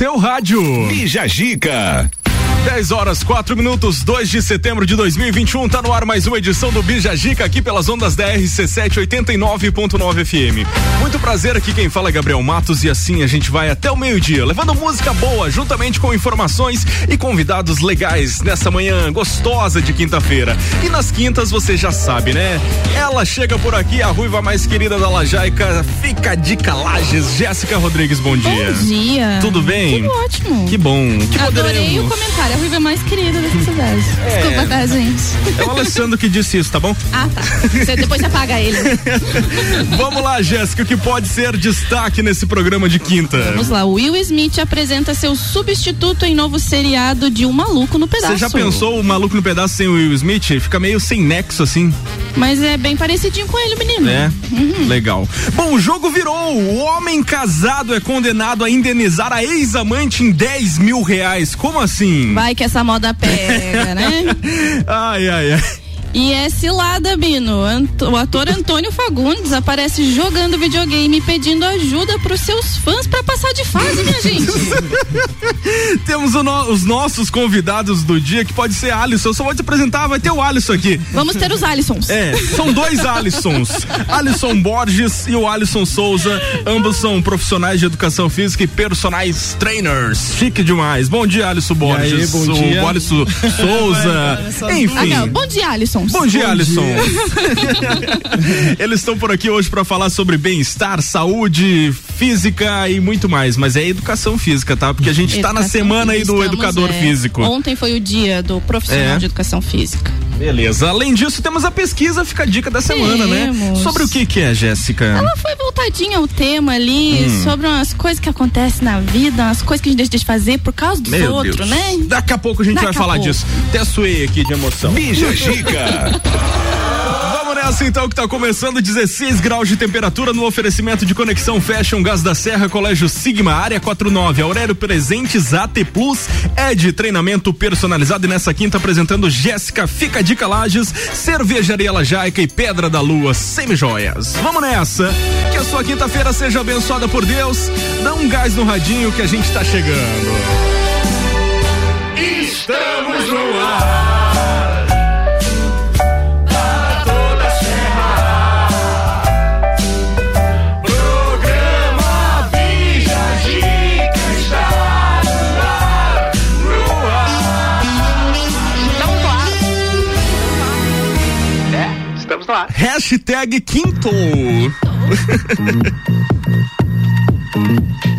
seu rádio. Bija Gica. 10 horas, 4 minutos, 2 de setembro de 2021. Tá no ar mais uma edição do Bija Gica aqui pelas ondas da RC7 89.9 FM. Muito prazer aqui quem fala é Gabriel Matos e assim a gente vai até o meio-dia, levando música boa, juntamente com informações e convidados legais nessa manhã gostosa de quinta-feira. E nas quintas você já sabe, né? Ela chega por aqui, a ruiva mais querida da Lajaica, fica de Lages. Jéssica Rodrigues, bom dia. Bom dia. Tudo bem? Tudo ótimo. Que bom. Que Adorei poderemos... o comentário. A Ruiva mais querida dessa cidade. Desculpa, tá, gente? É o Alessandro que disse isso, tá bom? Ah, tá. Você, depois você apaga ele. Vamos lá, Jéssica, o que pode ser destaque nesse programa de quinta? Vamos lá. Will Smith apresenta seu substituto em novo seriado de Um Maluco no Pedaço. Você já pensou o Maluco no Pedaço sem o Will Smith? Fica meio sem nexo, assim. Mas é bem parecidinho com ele, menino. É, Uhum. legal. Bom, o jogo virou. O homem casado é condenado a indenizar a ex-amante em 10 mil reais. Como assim? Vai que essa moda pega, né? Ai, ai, ai. E é cilada, Bino. O ator Antônio Fagundes aparece jogando videogame pedindo ajuda pros seus fãs pra passar de fase, minha gente. Temos o no- os nossos convidados do dia, que pode ser Alisson. Eu só vou te apresentar, vai ter o Alisson aqui. Vamos ter os Alisons. É, são dois Alissons. Alisson Borges e o Alisson Souza. Ambos são profissionais de educação física e personagens trainers. Chique demais. Bom dia, Alisson Borges. aí, bom o dia. Alisson Souza. Ah, Enfim. não. Bom dia, Alisson. Bom dia, Alisson. Eles estão por aqui hoje para falar sobre bem-estar, saúde física e muito mais. Mas é educação física, tá? Porque a gente tá na semana aí do educador é, físico. Ontem foi o dia do profissional É. de educação física. Beleza. Além disso, temos a pesquisa, fica a dica da semana, né? Temos. Sobre o que que é, Jéssica? Ela foi voltadinha ao tema ali, Hum. sobre umas coisas que acontecem na vida, umas coisas que a gente deixa de fazer por causa dos Meu outros, Deus. né? Daqui a pouco a gente Daqui vai a falar pouco. disso. Até suei aqui de emoção. Bija Gica. Nessa então que tá começando 16 graus de temperatura no oferecimento de Conexão Fashion Gás da Serra, Colégio Sigma, Área 49, Aurélio Presentes, AT Plus, é de treinamento personalizado e nessa quinta apresentando Jéssica Fica Dica Lages, Cervejaria Lajaica e Pedra da Lua, semi-joias. Vamos nessa, que a sua quinta-feira seja abençoada por Deus, dá um gás no radinho que a gente tá chegando. Estamos no ar. Hashtag quinto.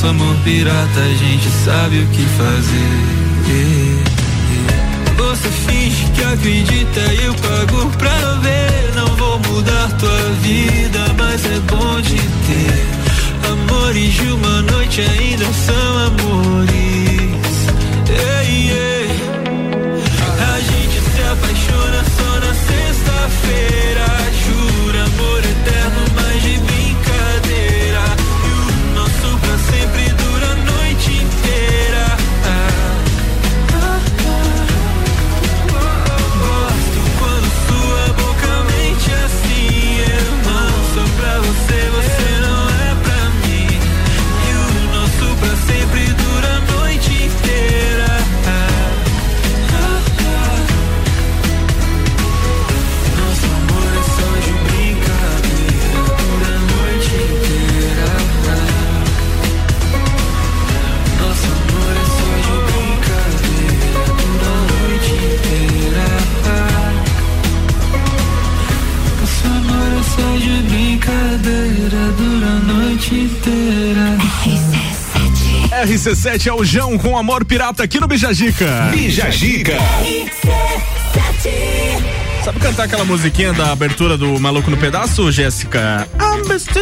nosso amor pirata, a gente sabe o que fazer. RC7 é o Jão com Amor Pirata aqui no Bijagica. Bijagica. Sabe cantar aquela musiquinha da abertura do Maluco no Pedaço, Jéssica?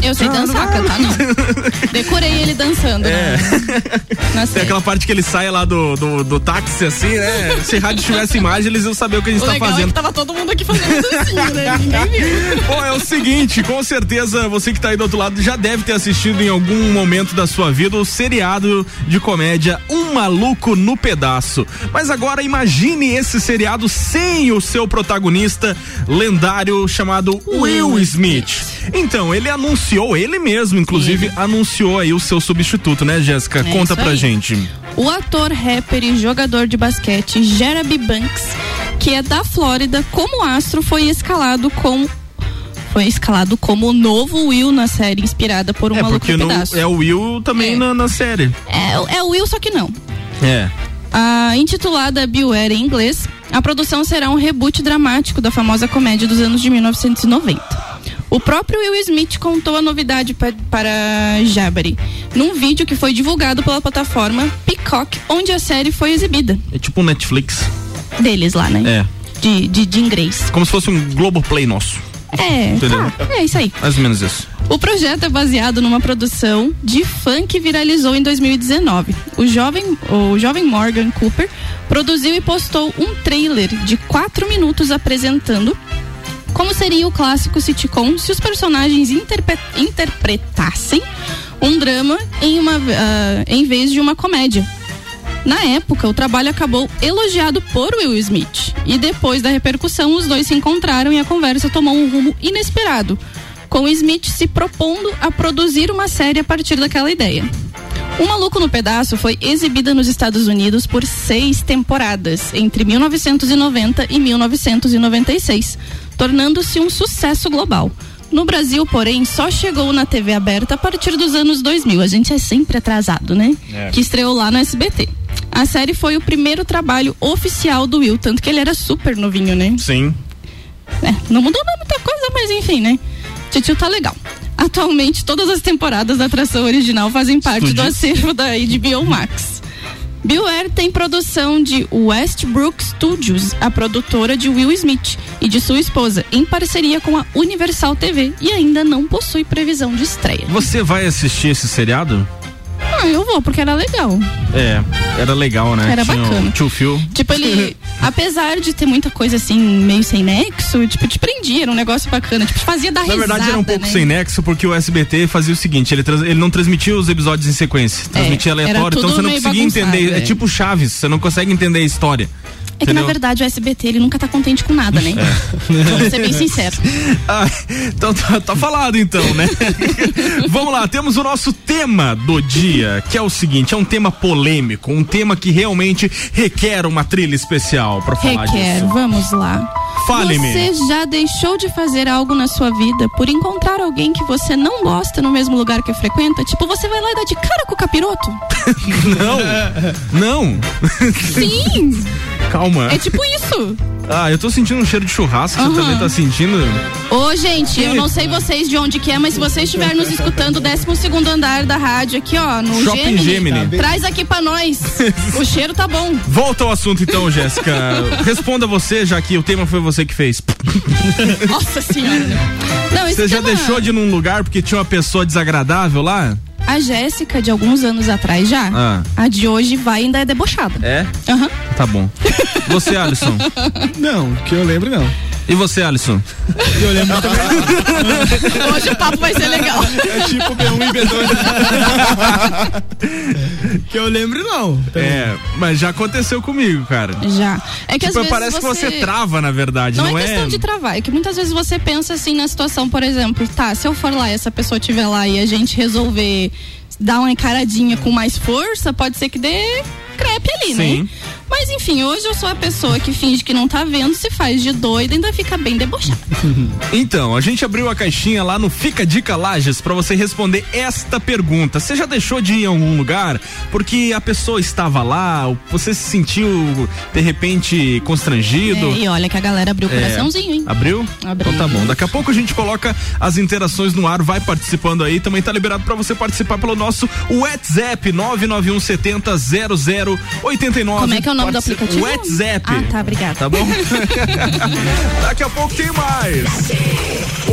Eu sei dançar, cantar não. Decorei ele dançando. É. Na, na Tem aquela parte que ele sai lá do, do, do táxi, assim, né? Se rádio tivesse imagem, eles iam saber o que a gente O tá é fazendo. que tava todo mundo aqui fazendo dancinha, né? Ninguém viu. Bom, é o seguinte, com certeza você que tá aí do outro lado já deve ter assistido em algum momento da sua vida o seriado de comédia Um Maluco no Pedaço. Mas agora imagine esse seriado sem o seu protagonista lendário chamado Will Smith. Então, ele anunciou, ele mesmo, inclusive, anunciou aí o seu substituto, né, Jéssica? É Conta pra aí. gente. O ator, rapper e jogador de basquete Jeremy Banks, que é da Flórida, como astro, foi escalado com foi escalado como o novo Will na série inspirada por um é, maluco porque no é o Will também É. na, na série. É, é o Will, só que não. É. A intitulada Beware em inglês, a produção será um reboot dramático da famosa comédia dos anos de 1990. O próprio Will Smith contou a novidade pa- para Jabari num vídeo que foi divulgado pela plataforma Peacock, onde a série foi exibida. É tipo um Netflix. Deles lá, né? É. De, de, de inglês. Como se fosse um Globoplay nosso. É, Entendeu? tá, é isso aí. Mais ou menos isso. O projeto é baseado numa produção de fã que viralizou em 2019. O jovem, o jovem Morgan Cooper produziu e postou um trailer de quatro minutos apresentando como seria o clássico sitcom se os personagens interpre- interpretassem um drama em, uma, ah, em vez de uma comédia. Na época, o trabalho acabou elogiado por Will Smith. E depois da repercussão, os dois se encontraram e a conversa tomou um rumo inesperado, com Smith se propondo a produzir uma série a partir daquela ideia. O Maluco no Pedaço foi exibida nos Estados Unidos por seis temporadas, entre 1990 e 1996, tornando-se um sucesso global. No Brasil, porém, só chegou na TV aberta a partir dos anos 2000. A gente é sempre atrasado, né? É. Que estreou lá no SBT. A série foi o primeiro trabalho oficial do Will, tanto que ele era super novinho, né? Sim. É, não mudou muita coisa, mas enfim, né? Titio tá legal. Atualmente, todas as temporadas da atração original fazem parte do acervo da HBO Max. Air tem produção de Westbrook Studios, a produtora de Will Smith e de sua esposa, em parceria com a Universal TV e ainda não possui previsão de estreia. Você vai assistir esse seriado? Ah, eu vou, porque era legal. É, era legal, né? Era Tinha bacana. Tio Phil. Tipo, ele, apesar de ter muita coisa assim, meio sem nexo, tipo, te prendia, era um negócio bacana. Tipo, fazia dar Na risada, verdade era um pouco né? sem nexo, porque o SBT fazia o seguinte, ele, trans- ele não transmitia os episódios em sequência, transmitia era aleatório, então você não conseguia entender, é é. tipo Chaves, você não consegue entender a história. É que na verdade o SBT ele nunca tá contente com nada, né? Vamos ser bem sinceros. Ah, então tá, tá falado então, né? Vamos lá, temos o nosso tema do dia, que é o seguinte, é um tema polêmico, um tema que realmente requer uma trilha especial pra falar Requer, disso. vamos lá. Fale-me. Você já deixou de fazer algo na sua vida por encontrar alguém que você não gosta no mesmo lugar que frequenta? Tipo, você vai lá e dá de cara com o capiroto? Não, não, Sim! Calma. É tipo isso. Ah, eu tô sentindo um cheiro de churrasco, você Aham. também tá sentindo? Ô, gente, eu não sei vocês de onde que é, mas se vocês estiverem nos escutando, o 12 andar da rádio aqui, ó, no Shopping Gemini. Traz aqui pra nós. O cheiro tá bom. Volta ao assunto então, Jéssica. Responda você, já que o tema foi você que fez. Nossa senhora. Não, Você já tema- deixou de ir num lugar porque tinha uma pessoa desagradável lá? A Jéssica, de alguns anos atrás já, Ah. a de hoje vai ainda é debochada. É? Aham. Tá bom. Você, Alisson? Não, que eu lembro não. E você, Alisson? Que eu lembro também. Hoje o papo vai ser legal. É tipo B1 e B2. que eu lembro não. É, mas já aconteceu comigo, cara. Já. É que Tipo, às vezes parece você... que você trava, na verdade, Não, não, é questão de travar, é que muitas vezes você pensa assim na situação, por exemplo, tá, se eu for lá e essa pessoa estiver lá e a gente resolver dar uma encaradinha com mais força, pode ser que dê crepe ali, Sim. né? Mas enfim, hoje eu sou a pessoa que finge que não tá vendo, se faz de doida e ainda fica bem debochada. Então, a gente abriu a caixinha lá no Fica Dica Lages pra você responder esta pergunta. Você já deixou de ir em algum lugar porque a pessoa estava lá, você se sentiu de repente constrangido? É, e olha que a galera abriu o É. coraçãozinho, hein? Abriu? Abriu. Então tá bom. Daqui a pouco a gente coloca as interações no ar, vai participando aí. Também tá liberado pra você participar pelo nosso WhatsApp 99170 0089. Como é que é o nome do aplicativo? WhatsApp. Ah, tá, obrigada. Tá bom? Daqui a pouco tem mais.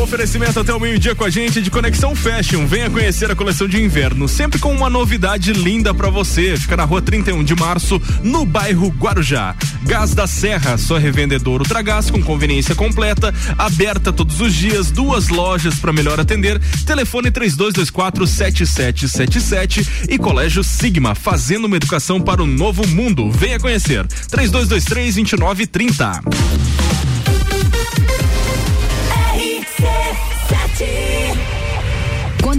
Oferecimento até o meio-dia com a gente de Conexão Fashion. Venha conhecer a coleção de inverno, sempre com uma novidade linda pra você. Fica na rua 31 de março, no bairro Guarujá. Gás da Serra, sua revendedora Ultragás com conveniência completa, aberta todos os dias, duas lojas para melhor atender. Telefone 3224 7777 e Colégio Sigma, fazendo uma educação para o novo mundo. Venha conhecer. 3223 2930.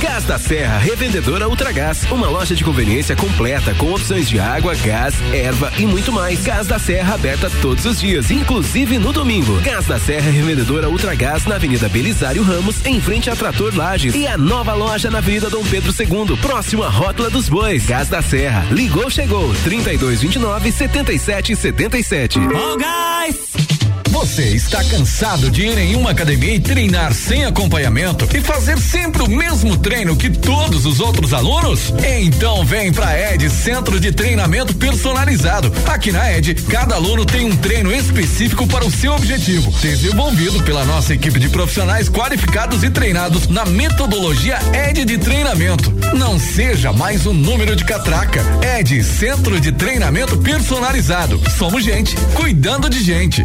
Gás da Serra, revendedora Ultragás, uma loja de conveniência completa com opções de água, gás, erva e muito mais. Gás da Serra aberta todos os dias, inclusive no domingo. Gás da Serra, revendedora Ultragás na Avenida Belisário Ramos, em frente a Trator Lages e a nova loja na Avenida Dom Pedro II, próximo à Rótula dos Bois. Gás da Serra, ligou, chegou, 3229 7777. Ó, gás! Você está cansado de ir em uma academia e treinar sem acompanhamento e fazer sempre o mesmo treino que todos os outros alunos? Então vem pra Ed Centro de Treinamento Personalizado. Aqui na Ed, cada aluno tem um treino específico para o seu objetivo, desenvolvido pela nossa equipe de profissionais qualificados e treinados na metodologia Ed de treinamento. Não seja mais um número de catraca. Ed Centro de Treinamento Personalizado. Somos gente cuidando de gente.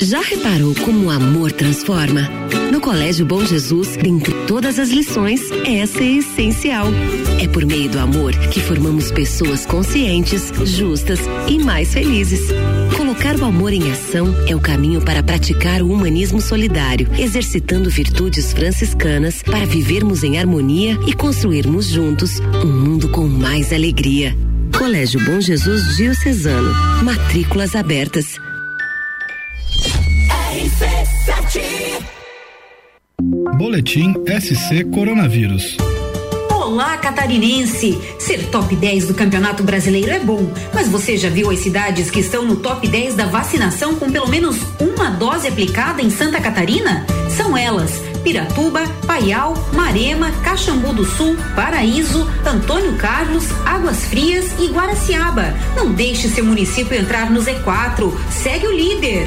Já reparou como o amor transforma? No Colégio Bom Jesus, dentre todas as lições, essa é essencial. É por meio do amor que formamos pessoas conscientes, justas e mais felizes. Colocar o amor em ação é o caminho para praticar o humanismo solidário, exercitando virtudes franciscanas para vivermos em harmonia e construirmos juntos um mundo com mais alegria. Colégio Bom Jesus Diocesano. Matrículas abertas. Boletim SC Coronavírus. Olá, catarinense! Ser top 10 do Campeonato Brasileiro é bom, mas você já viu as cidades que estão no top 10 da vacinação com pelo menos uma dose aplicada em Santa Catarina? São elas: Piratuba, Paial, Marema, Caxambu do Sul, Paraíso, Antônio Carlos, Águas Frias e Guaraciaba. Não deixe seu município entrar no Z4. Segue o líder.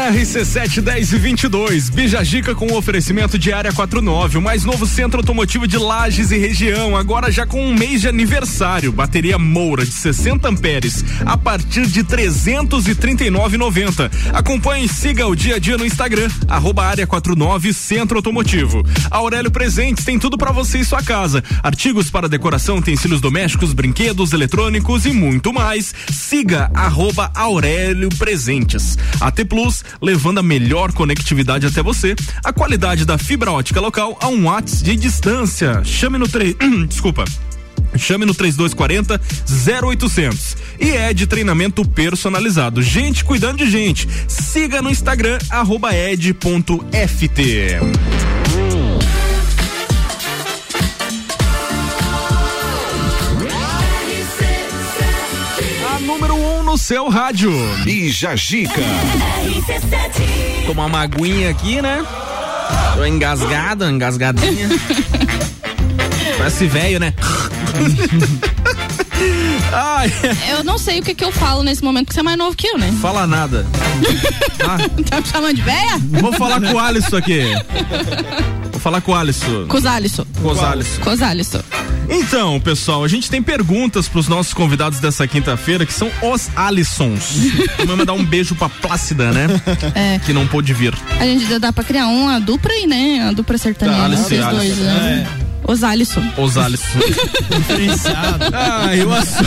10 e 22, Bijagica com oferecimento de área 49, o mais novo centro automotivo de Lages e região, agora já com um mês de aniversário. Bateria Moura de 60 amperes a partir de 339,90. Acompanhe e siga o dia a dia no Instagram, arroba área 49 Centro Automotivo. Aurélio Presentes tem tudo para você e sua casa: artigos para decoração, utensílios domésticos, brinquedos, eletrônicos e muito mais. Siga arroba Aurélio Presentes. AT Plus, levando a melhor conectividade até você. A qualidade da fibra ótica local a um watts de distância. Chame no 3. Desculpa. Chame no 3240 0800. E é de treinamento personalizado. Gente cuidando de gente. Siga no Instagram, arroba ed.ft. no seu rádio. Bija Gica. Tomar uma aguinha aqui, né? Tô engasgada, engasgadinha. Parece velho, né? Ai, Eu não sei o que que eu falo nesse momento, porque você é mais novo que eu, né? fala nada. Tá me chamando de véia? Vou falar com o Alisson aqui. Vou falar com o Alisson. Cosalisson. Cosalisson. Cosalisson. Então, pessoal, a gente tem perguntas pros nossos convidados dessa quinta-feira, que são os Alissons. Vamos mandar um beijo pra Plácida, né? É. Que não pôde vir. A gente dá- dá pra criar uma dupla aí, né? A dupla sertaneja. Tá, Alisson e vocês dois, Alisson. né? Os Alisson. Os Alisson. Diferenciado. Ah, e o, assu-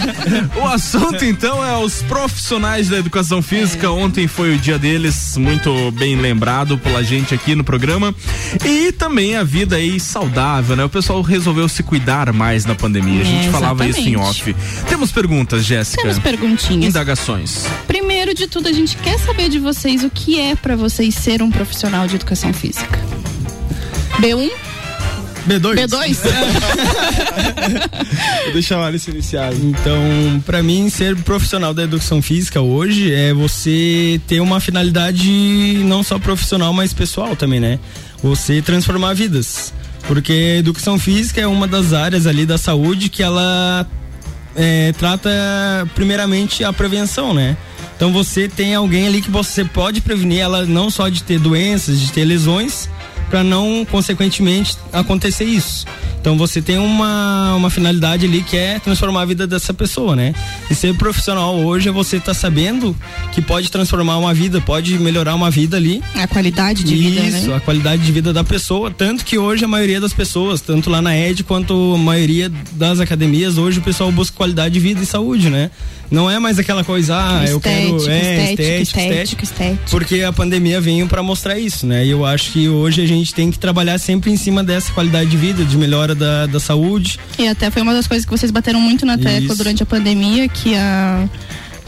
o assunto então é os profissionais da educação física. Ontem foi o dia deles, muito bem lembrado pela gente aqui no programa. E também a vida aí saudável, né? O pessoal resolveu se cuidar mais na pandemia. A gente É, falava isso em off. Temos perguntas, Jéssica? Temos perguntinhas. Indagações. Primeiro de tudo, a gente quer saber de vocês o que é pra vocês ser um profissional de educação física. B1? B2? B2? Vou deixar o Alisson iniciar. Então, pra mim, ser profissional da educação física hoje é você ter uma finalidade não só profissional, mas pessoal também, né? Você transformar vidas. Porque a educação física é uma das áreas ali da saúde que ela é, trata primeiramente a prevenção, né? Então você tem alguém ali que você pode prevenir ela não só de ter doenças, de ter lesões, para não consequentemente acontecer isso. Então você tem uma, uma finalidade ali que é transformar a vida dessa pessoa, né? E ser profissional hoje é você estar sabendo que pode transformar uma vida, pode melhorar uma vida ali. A qualidade de vida, Isso, né? a qualidade de vida da pessoa. Tanto que hoje a maioria das pessoas, tanto lá na ED quanto a maioria das academias, hoje o pessoal busca qualidade de vida e saúde, né? Não é mais aquela coisa, ah, eu quero. É, estética, estética, estética. Porque a pandemia veio para mostrar isso, né? E eu acho que hoje a gente tem que trabalhar sempre em cima dessa qualidade de vida, de melhora da, da saúde. E até foi uma das coisas que vocês bateram muito na tecla Isso. durante a pandemia, que a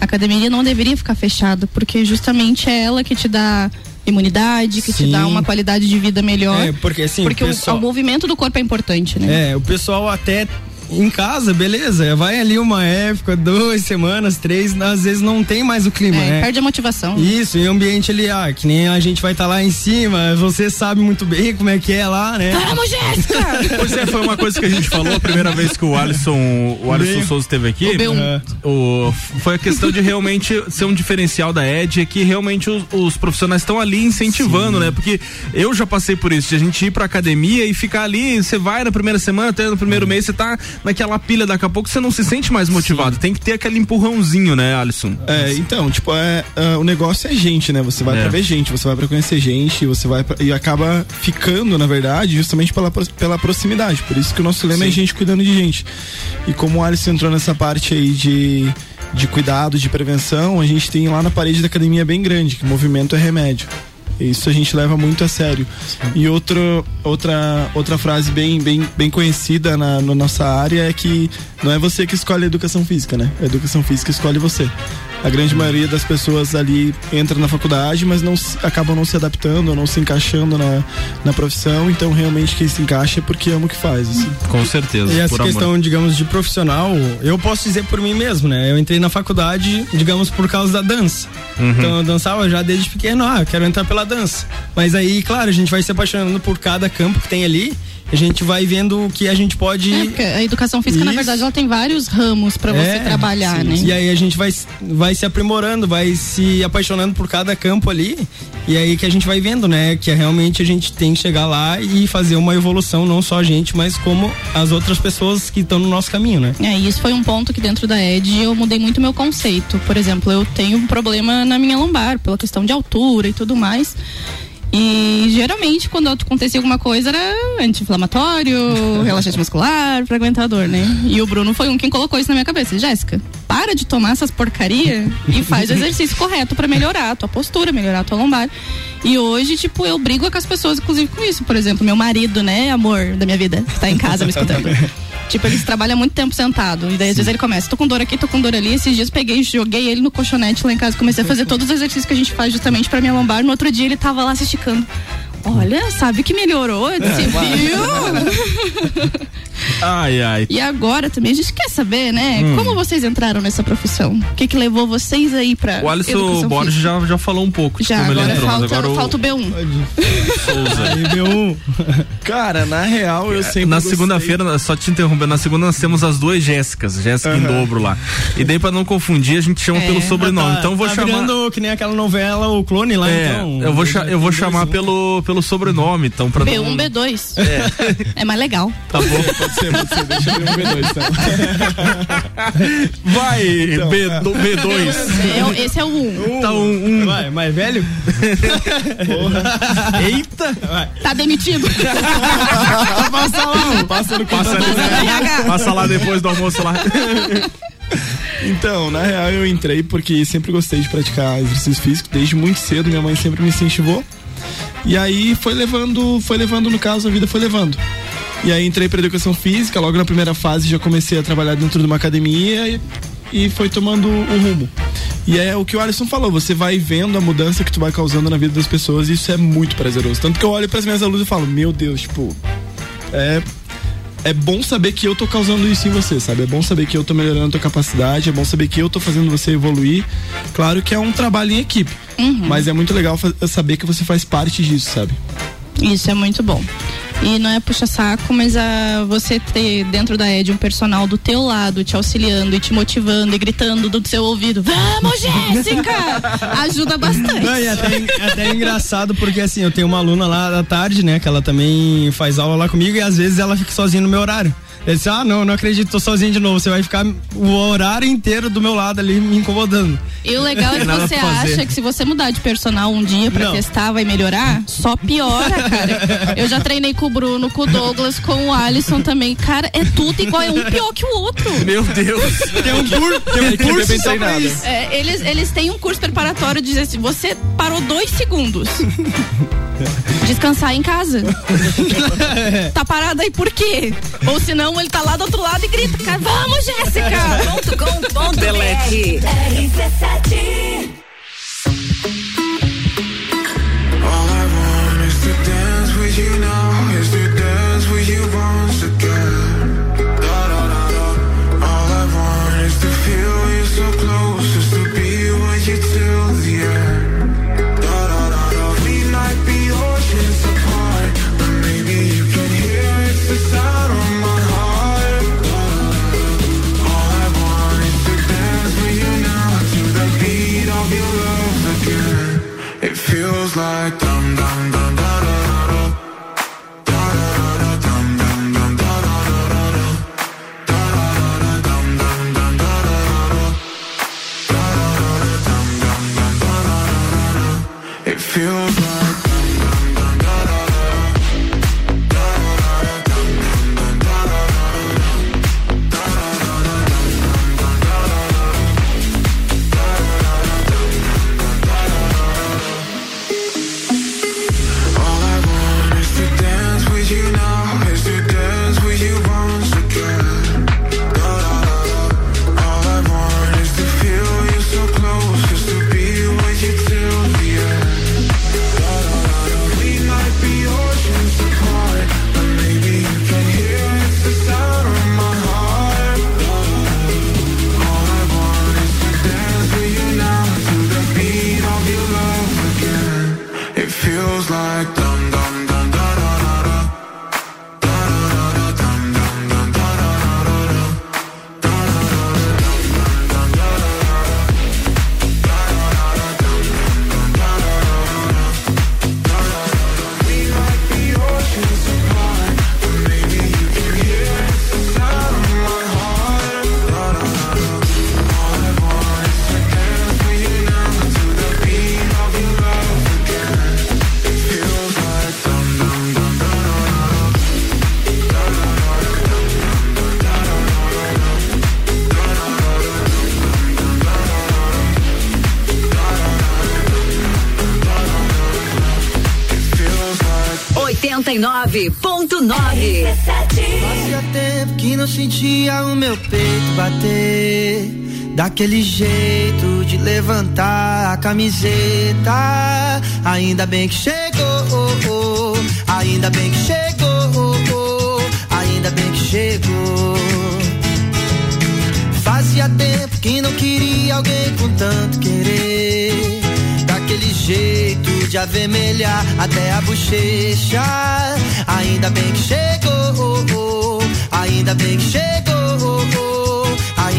a academia não deveria ficar fechada, porque justamente é ela que te dá imunidade, que te Sim. dá uma qualidade de vida melhor. É, porque assim, porque o o- pessoal- o, movimento do corpo é importante, né? É, o pessoal até em casa, beleza, vai ali uma época, duas semanas, três, às vezes não tem mais o clima, É, né? perde a motivação. Isso, e o ambiente ali, ah, que nem a gente vai estar lá em cima, você sabe muito bem como é que é lá, né? Vamos, Jéssica! Pois é, foi uma coisa que a gente falou a primeira vez que o Alisson, o Alisson. Souza esteve aqui. O B1. É. O- foi a questão de realmente ser um diferencial da Ed, é que realmente os, os profissionais estão ali incentivando, né? Porque eu já passei por isso, de a gente ir pra academia e ficar ali, você vai na primeira semana, até no primeiro mês, você tá naquela pilha, daqui a pouco você não se sente mais motivado. Tem que ter aquele empurrãozinho, né, Alisson? É, então, tipo, é, é, o negócio é gente, né? Você vai É. pra ver gente, você vai pra conhecer gente, você vai pra, e acaba ficando, na verdade, justamente pela, pela proximidade. Por isso que o nosso lema é gente cuidando de gente. E como o Alisson entrou nessa parte aí de, de cuidado, de prevenção, a gente tem lá na parede da academia bem grande, que movimento é remédio. Isso a gente leva muito a sério. E outro, outra, outra frase bem, bem, bem conhecida na, na nossa área é que não é você que escolhe a educação física, né? A educação física escolhe você. A grande maioria das pessoas ali entra na faculdade, mas não se- acabam não se adaptando, ou não se encaixando na, na profissão. Então, realmente, quem se encaixa é porque ama o que faz. Assim. Com certeza. E essa por amor. questão, digamos, de profissional, eu posso dizer por mim mesmo, né? Eu entrei na faculdade, digamos, por causa da dança. Uhum. Então eu dançava já desde pequeno, ah, quero entrar pela dança. Mas aí, claro, a gente vai se apaixonando por cada campo que tem ali. A gente vai vendo o que a gente pode. É, a educação física, na Isso. verdade, ela tem vários ramos pra você É, trabalhar, sim. né? E aí a gente vai, vai se aprimorando, vai se apaixonando por cada campo ali. E aí que a gente vai vendo, né? Que é realmente a gente tem que chegar lá e fazer uma evolução, não só a gente, mas como as outras pessoas que estão no nosso caminho, né? É, e isso foi um ponto que dentro da ED eu mudei muito meu conceito. Por exemplo, eu tenho um problema na minha lombar, pela questão de altura e tudo mais. E geralmente, quando acontecia alguma coisa, era anti-inflamatório, relaxante muscular, pra aguentar a dor, né? E o Bruno foi um quem colocou isso na minha cabeça. Jéssica, para de tomar essas porcaria e faz o exercício correto pra melhorar a tua postura, melhorar a tua lombar. E hoje, tipo, eu brigo com as pessoas, inclusive com isso. Por exemplo, meu marido, né, amor da minha vida, que tá em casa me escutando. Tipo, ele trabalha muito tempo sentado. E daí, às vezes, ele começa, tô com dor aqui, tô com dor ali. Esses dias peguei, joguei ele no colchonete lá em casa, comecei a fazer todos os exercícios que a gente faz justamente pra minha lombar. No outro dia, ele tava lá se esticando. Olha, sabe que melhorou? Eu disse, É, viu? Ai, ai. E agora também a gente quer saber, né? Hum. Como vocês entraram nessa profissão? O que que levou vocês aí pra O Alisson Borges já, já falou um pouco de Já, como ele falta, agora o falta o B1. Souza. Cara, na real, eu sempre. Na segunda-feira, só te interrompendo, na segunda nós temos as duas Jéssicas, Jéssica em Aham. dobro lá. E daí pra não confundir, a gente chama É, pelo sobrenome. tá- então eu vou tá chamar. virando que nem aquela novela, o clone lá, É, então. eu vou, cha- eu vou chamar pelo, pelo sobrenome, então pra B1, não... B2. É. mais legal. Tá bom. Pode ser, pode ser. Deixa eu ver um B2, tá? Vai, Então. B, do- B2. É o- esse é o 1. Tá um, um. Vai, mais velho? Eita! Tá demitido. Passa lá, passa no Passa, ali, passa lá depois do almoço lá. Então, na real, eu entrei porque sempre gostei de praticar exercício físico, desde muito cedo, minha mãe sempre me incentivou. E aí foi levando, foi levando, no caso, a vida foi levando. E aí entrei para educação física, logo na primeira fase já comecei a trabalhar dentro de uma academia e, e foi tomando o rumo. E é o que o Alisson falou, você vai vendo a mudança que tu vai causando na vida das pessoas e isso é muito prazeroso. Tanto que eu olho para as minhas alunas e falo, meu Deus, tipo, é é bom saber que eu tô causando isso em você, sabe? É bom saber que eu tô melhorando a tua capacidade, é bom saber que eu tô fazendo você evoluir. Claro que é um trabalho em equipe, Uhum. mas é muito legal saber que você faz parte disso, sabe? Isso é muito bom. E não é puxa-saco, mas a, você ter dentro da Ed um personal do teu lado, te auxiliando e te motivando e gritando do seu ouvido, vamos, Jéssica! Ajuda bastante. Não, e até, até é engraçado porque assim, eu tenho uma aluna lá da tarde, né? Que ela também faz aula lá comigo e às vezes ela fica sozinha no meu horário. Ele disse, ah, não, não acredito, tô sozinho de novo. Você vai ficar o horário inteiro do meu lado ali me incomodando. E o legal é que você acha que se você mudar de personal um dia pra Não. testar, vai melhorar? Só piora, cara. Eu já treinei com o Bruno, com o Douglas, com o Alisson também. Cara, é tudo igual, é um pior que o outro. Meu Deus. Tem um, cur, tem um curso só pra isso. É, eles, eles têm um curso preparatório de dizer assim: você parou dois segundos. Descansar em casa. tá parado aí por quê? Ou senão ele tá lá do outro lado e grita: "Cara, Vamos, Jéssica! All I want is to dance with you now, is to dance with you once Daquele jeito de levantar a camiseta. Ainda bem que chegou, ainda bem que chegou, ainda bem que chegou. Fazia tempo que não queria alguém com tanto querer. Daquele jeito de avermelhar até a bochecha. Ainda bem que chegou, ainda bem que chegou.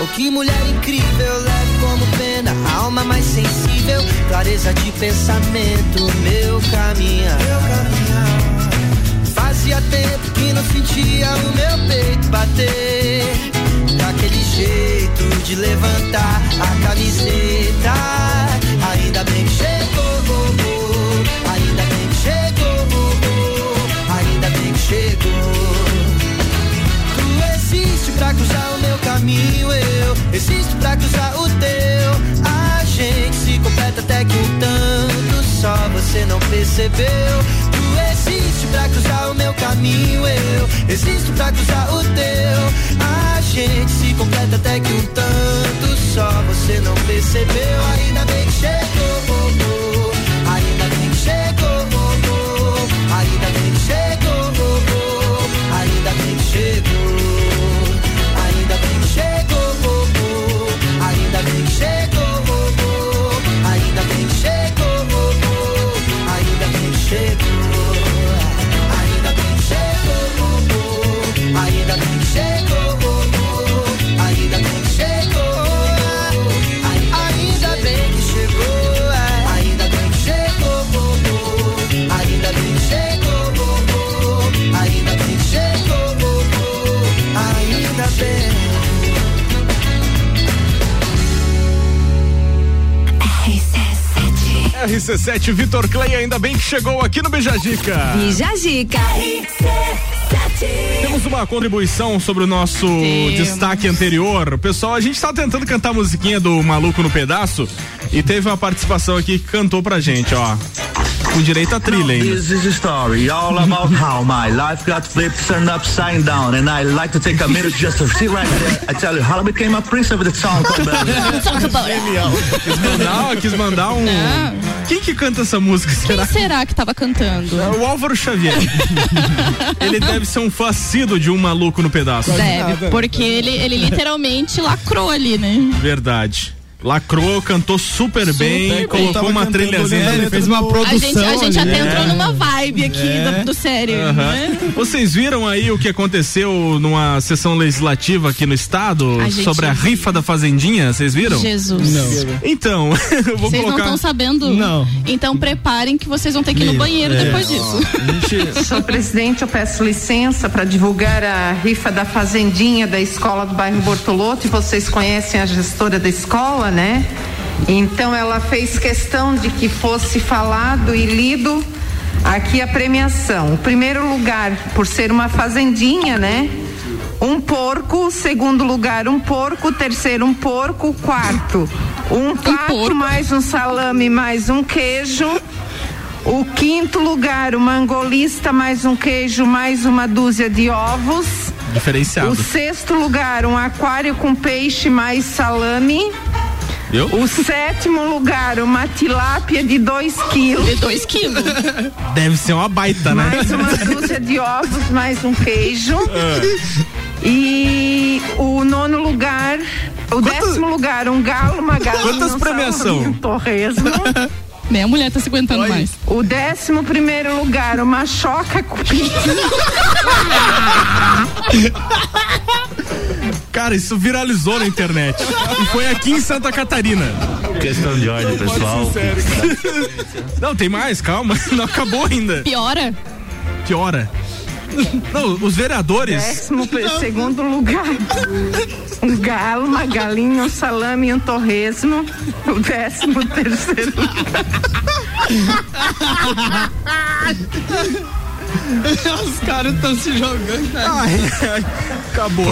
oh que mulher incrível, leve como pena, a alma mais sensível, clareza de pensamento, meu caminhar. Fazia tempo que não sentia o meu peito bater jeito de levantar a camiseta. Ainda bem que chegou, ainda bem que chegou, ainda bem que chegou. Tu existe pra cruzar o meu caminho, eu existo pra cruzar o teu. A gente se completa até que um tanto só você não percebeu. Tu existe pra cruzar o Ainda bem que chegou, RC7 Vitor Clay, ainda bem que chegou aqui no Beijadica. Bija Zica. Temos uma contribuição sobre o nosso Temos. destaque anterior. Pessoal, a gente tá tentando cantar a musiquinha do Maluco no Pedaço e teve uma participação aqui que cantou pra gente, ó. Com direito à trilha ainda. This is a story all about how my life got flipped, turned upside down, and I like to take a minute just to sit right there. I tell you how I became a prince of the song called Genial. Quis mandar, quis mandar um. Quem que canta essa música? Quem Será? será que tava cantando? É o Álvaro Xavier. ele deve ser um facido de um maluco no pedaço. Deve, porque ele, ele literalmente lacrou ali, né? Verdade. Lacrou, cantou super, bem, bem. colocou uma trilhazinha. olhando, ele fez uma A gente, a gente até ali. entrou numa vibe aqui É. do, do sério, Aham. né? Vocês viram aí o que aconteceu numa sessão legislativa aqui no estado A gente sobre a viu. rifa da Fazendinha? Vocês viram? Jesus. Não. Então, eu vou Vocês não colocar. estão sabendo? Não. Então preparem que vocês vão ter que ir no banheiro é. depois disso. Senhor presidente, eu peço licença para divulgar a rifa da Fazendinha da escola do bairro Bortoloto. E vocês conhecem a gestora da escola, né? Então ela fez questão de que fosse falado e lido aqui a premiação. O primeiro lugar, por ser uma fazendinha, né? Um porco, segundo lugar, um porco, terceiro, um porco, quarto, um pato, mais um salame, mais um queijo. O quinto lugar, uma angolista, mais um queijo, mais uma dúzia de ovos. Diferenciado. O sexto lugar, um aquário com peixe, mais salame. Viu? O sétimo lugar, uma tilápia de 2 quilos. De 2 quilos. Deve ser uma baita, né? Mais uma dúzia de ovos, mais um queijo. E o nono lugar, o décimo lugar, um galo, uma galinha. Quantas um premiação? Um torresmo. Nem a mulher tá se aguentando mais. O décimo primeiro lugar, uma choca cupim. Cara, isso viralizou na internet. E foi aqui em Santa Catarina. Questão de ordem, pessoal. Não, tem mais, calma. Não acabou ainda. Piora? Piora. Não, os vereadores. Décimo segundo lugar, um galo, uma galinha, um salame e um torresmo. O décimo terceiro lugar. Os caras estão se jogando. acabou.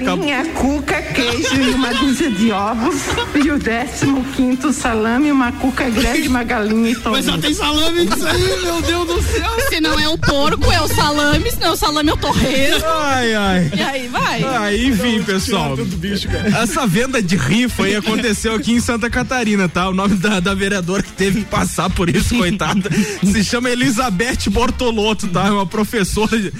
Galinha, cuca, queijo e uma dúzia de ovos. E o décimo quinto salame, uma cuca grande, uma galinha e torresmo. Mas só tem salame disso aí, meu Deus do céu. Se não é o porco, é o salame. Se não é o salame, é o torresmo. Ai, ai. E aí vai. Ah, enfim, pessoal. Essa venda de rifa aí aconteceu aqui em Santa Catarina, tá? O nome da, da vereadora que teve que passar por isso, coitada, se chama Elizabeth Bortolotto, tá? É uma professora. De...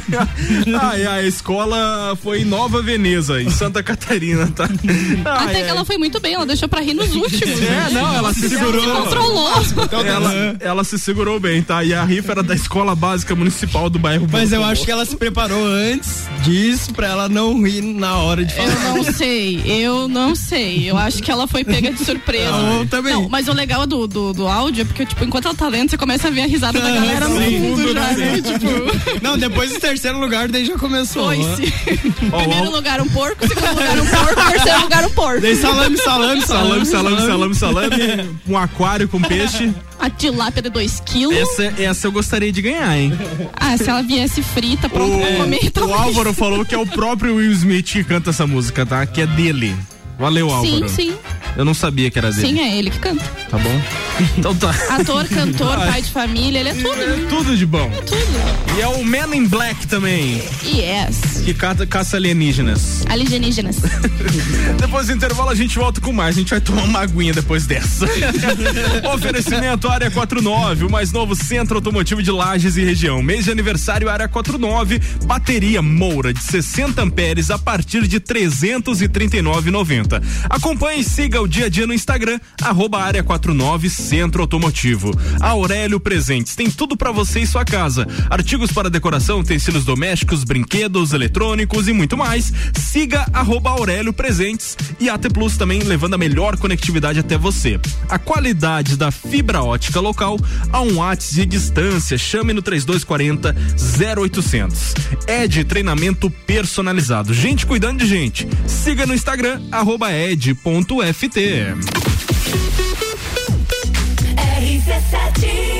ai, a escola foi em Nova Veneza, em Santa Catarina, tá? Ai, Até ai. que ela foi muito bem, ela deixou pra rir nos últimos. É, não, ela se segurou. Se controlou. Ela, ela se segurou bem, tá? E a rifa era da escola básica municipal do bairro Mas eu acho que ela se preparou antes disso pra ela não rir na hora de falar. Eu não sei, eu não sei. Eu acho que ela foi pega de surpresa. Eu também. Não, mas o legal do, do, do áudio é porque, tipo, enquanto ela tá lendo, você começa a ver a risada da galera no Sim. Já, né? Tipo, Não, depois do terceiro lugar, daí já começou. foi né? sim. Primeiro lugar um porco, segundo lugar um porco, terceiro lugar um porco. Daí salame, salame, Salame, salame, salame, salame, um aquário com peixe. A tilápia de 2 quilos. Essa, essa eu gostaria de ganhar, hein? Ah, se ela viesse frita, pronto pra comer, O talvez. Álvaro falou que é o próprio Will Smith que canta essa música, tá? Que é dele. Valeu, Sim, Álvaro. sim. Eu não sabia que era dele. Sim, é ele que canta. Tá bom? Então tá. Ator, cantor, Ai. pai de família, ele é tudo. né? Tudo de bom. É tudo. E é o Man in Black também, Yes. que caça, caça alienígenas. Alienígenas. Depois do intervalo a gente volta com mais. A gente vai tomar uma aguinha depois dessa. Oferecimento Área 49, o mais novo centro automotivo de Lages e região. Mês de aniversário Área 49, bateria Moura de 60 amperes a partir de 339,90. Acompanhe e siga o dia a dia no Instagram, arroba Área 49 Centro Automotivo. Aurélio Presentes tem tudo para você e sua casa. Artigos para decoração, utensílios domésticos, brinquedos, eletrônicos e muito mais. Siga arroba Aurélio Presentes e AT Plus também levando a melhor conectividade até você. A qualidade da fibra ótica local a um watts de distância. Chame no 3240 0800. É de treinamento personalizado. Gente cuidando de gente. Siga no Instagram arroba ed.ft. RC7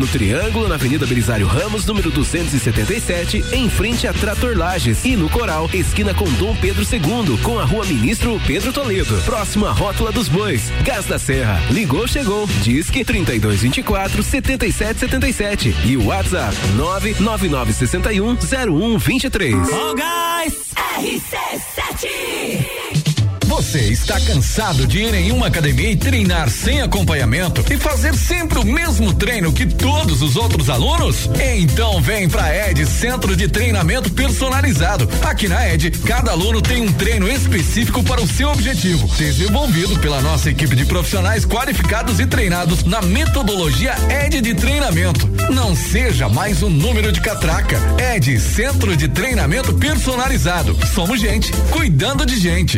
No Triângulo, na Avenida Belisário Ramos, número 277, em frente a Trator Lages. E no Coral, esquina com Dom Pedro II, com a rua Ministro Pedro Toledo. Próximo à Rótula dos Bois. Gás da Serra. Ligou, chegou. Disque 3224 7777. E o WhatsApp 99961 0123. Ó, gás! RC7 Você está cansado de ir em uma academia e treinar sem acompanhamento e fazer sempre o mesmo treino que todos os outros alunos? Então vem pra ED Centro de Treinamento Personalizado. Aqui na ED, cada aluno tem um treino específico para o seu objetivo, desenvolvido pela nossa equipe de profissionais qualificados e treinados na metodologia ED de treinamento. Não seja mais um número de catraca. ED Centro de Treinamento Personalizado. Somos gente cuidando de gente.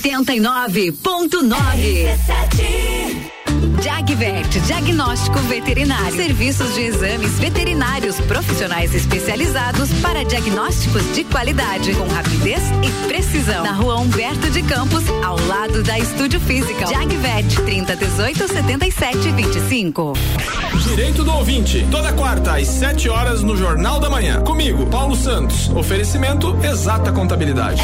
89.9. Jagvet, diagnóstico veterinário. Serviços de exames veterinários profissionais especializados para diagnósticos de qualidade, com rapidez e precisão. Na rua Humberto de Campos, ao lado da Estúdio Física. Jagvet, 30 18 77 25. Direito do ouvinte, toda quarta às 7 horas no Jornal da Manhã. Comigo, Paulo Santos. Oferecimento Exata Contabilidade.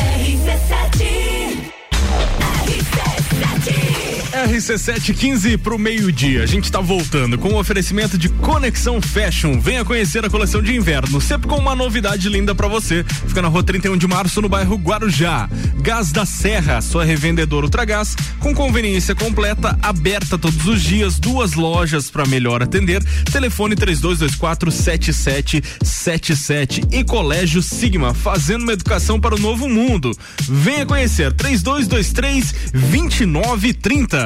Qui sait RC715 pro meio-dia. A gente tá voltando com o oferecimento de Conexão Fashion. Venha conhecer a coleção de inverno, sempre com uma novidade linda para você. Fica na rua 31 de março, no bairro Guarujá. Gás da Serra, sua revendedora Ultragás, com conveniência completa, aberta todos os dias, duas lojas para melhor atender. Telefone 3224 7777 e Colégio Sigma, fazendo uma educação para o novo mundo. Venha conhecer 3223 2930.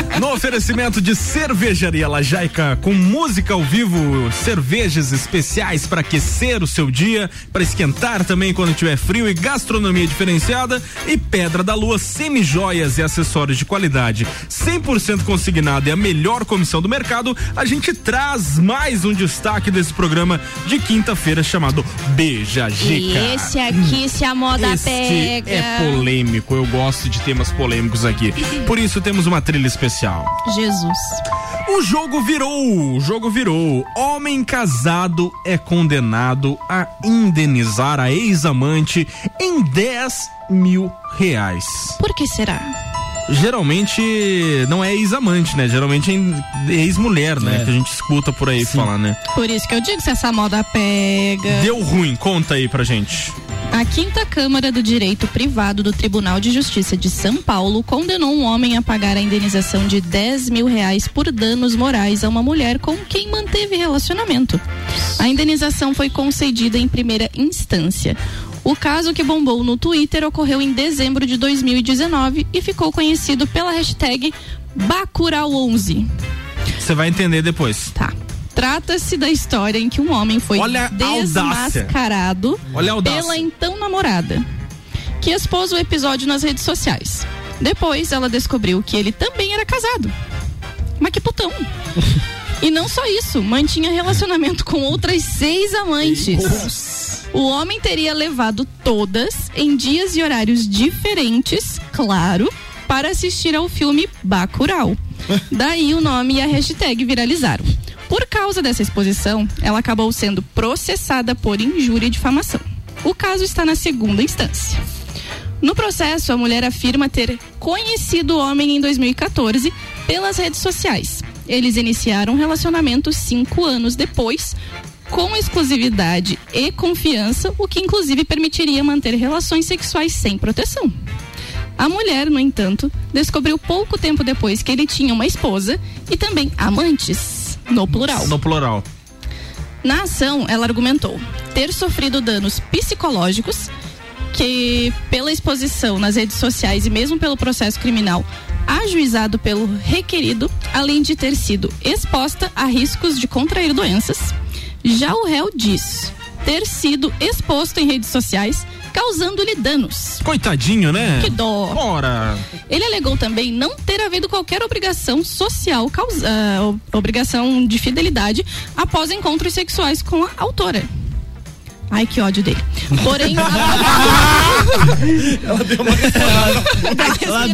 no oferecimento de cervejaria Lajaica com música ao vivo, cervejas especiais para aquecer o seu dia, para esquentar também quando tiver frio e gastronomia diferenciada e Pedra da Lua semi-joias e acessórios de qualidade 100% consignado e a melhor comissão do mercado, a gente traz mais um destaque desse programa de quinta-feira chamado Beija Gica. E esse aqui, se a moda Este pega. é polêmico, eu gosto de temas polêmicos aqui. Por isso temos uma trilha especial. Jesus. O jogo virou, o jogo virou. Homem casado é condenado a indenizar a ex-amante em 10 mil reais. Por que será? Geralmente não é ex-amante, né? Geralmente é ex-mulher, né? É. Que a gente escuta por aí falar, né? Por isso que eu digo se essa moda pega. Deu ruim, conta aí pra gente. A quinta Câmara do Direito Privado do Tribunal de Justiça de São Paulo condenou um homem a pagar a indenização de 10 mil reais por danos morais a uma mulher com quem manteve relacionamento. A indenização foi concedida em primeira instância. O caso que bombou no Twitter ocorreu em dezembro de 2019 e ficou conhecido pela hashtag Bacurau11. Você vai entender depois. Tá. Trata-se da história em que um homem foi Olha desmascarado pela então namorada, que expôs o episódio nas redes sociais. Depois, ela descobriu que ele também era casado. Mas que putão! E não só isso, mantinha relacionamento com outras seis amantes. O homem teria levado todas em dias e horários diferentes, claro, para assistir ao filme Bacurau. Daí o nome e a hashtag viralizaram. Por causa dessa exposição, ela acabou sendo processada por injúria e difamação. O caso está na segunda instância. No processo, a mulher afirma ter conhecido o homem em 2014 pelas redes sociais. Eles iniciaram um relacionamento cinco anos depois, com exclusividade e confiança, o que inclusive permitiria manter relações sexuais sem proteção. A mulher, no entanto, descobriu pouco tempo depois que ele tinha uma esposa e também amantes, no plural. No plural. Na ação, ela argumentou ter sofrido danos psicológicos que, pela exposição nas redes sociais e mesmo pelo processo criminal ajuizado pelo requerido, além de ter sido exposta a riscos de contrair doenças. Já o réu diz ter sido exposto em redes sociais, causando-lhe danos. Coitadinho, né? Que dó. Ora. Ele alegou também não ter havido qualquer obrigação social, causa, ob- obrigação de fidelidade após encontros sexuais com a autora. Ai, que ódio dele. Porém, ela deu uma Ela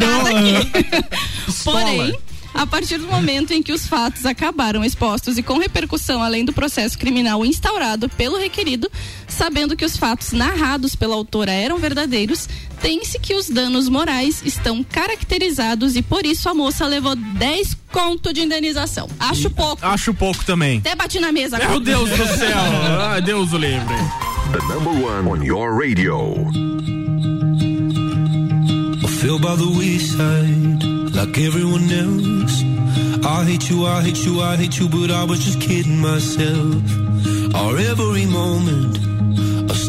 Porém, a partir do momento em que os fatos acabaram expostos e com repercussão além do processo criminal instaurado pelo requerido, sabendo que os fatos narrados pela autora eram verdadeiros, tem-se que os danos morais estão caracterizados e por isso a moça levou 10 conto de indenização. Acho pouco. Acho pouco também. Até bati na mesa Meu Deus do céu. Ai, Deus o livre. The number one on your radio. I feel by the wayside like everyone else. I hate you, I hate you, I hate you, but I was just kidding myself. Our every moment,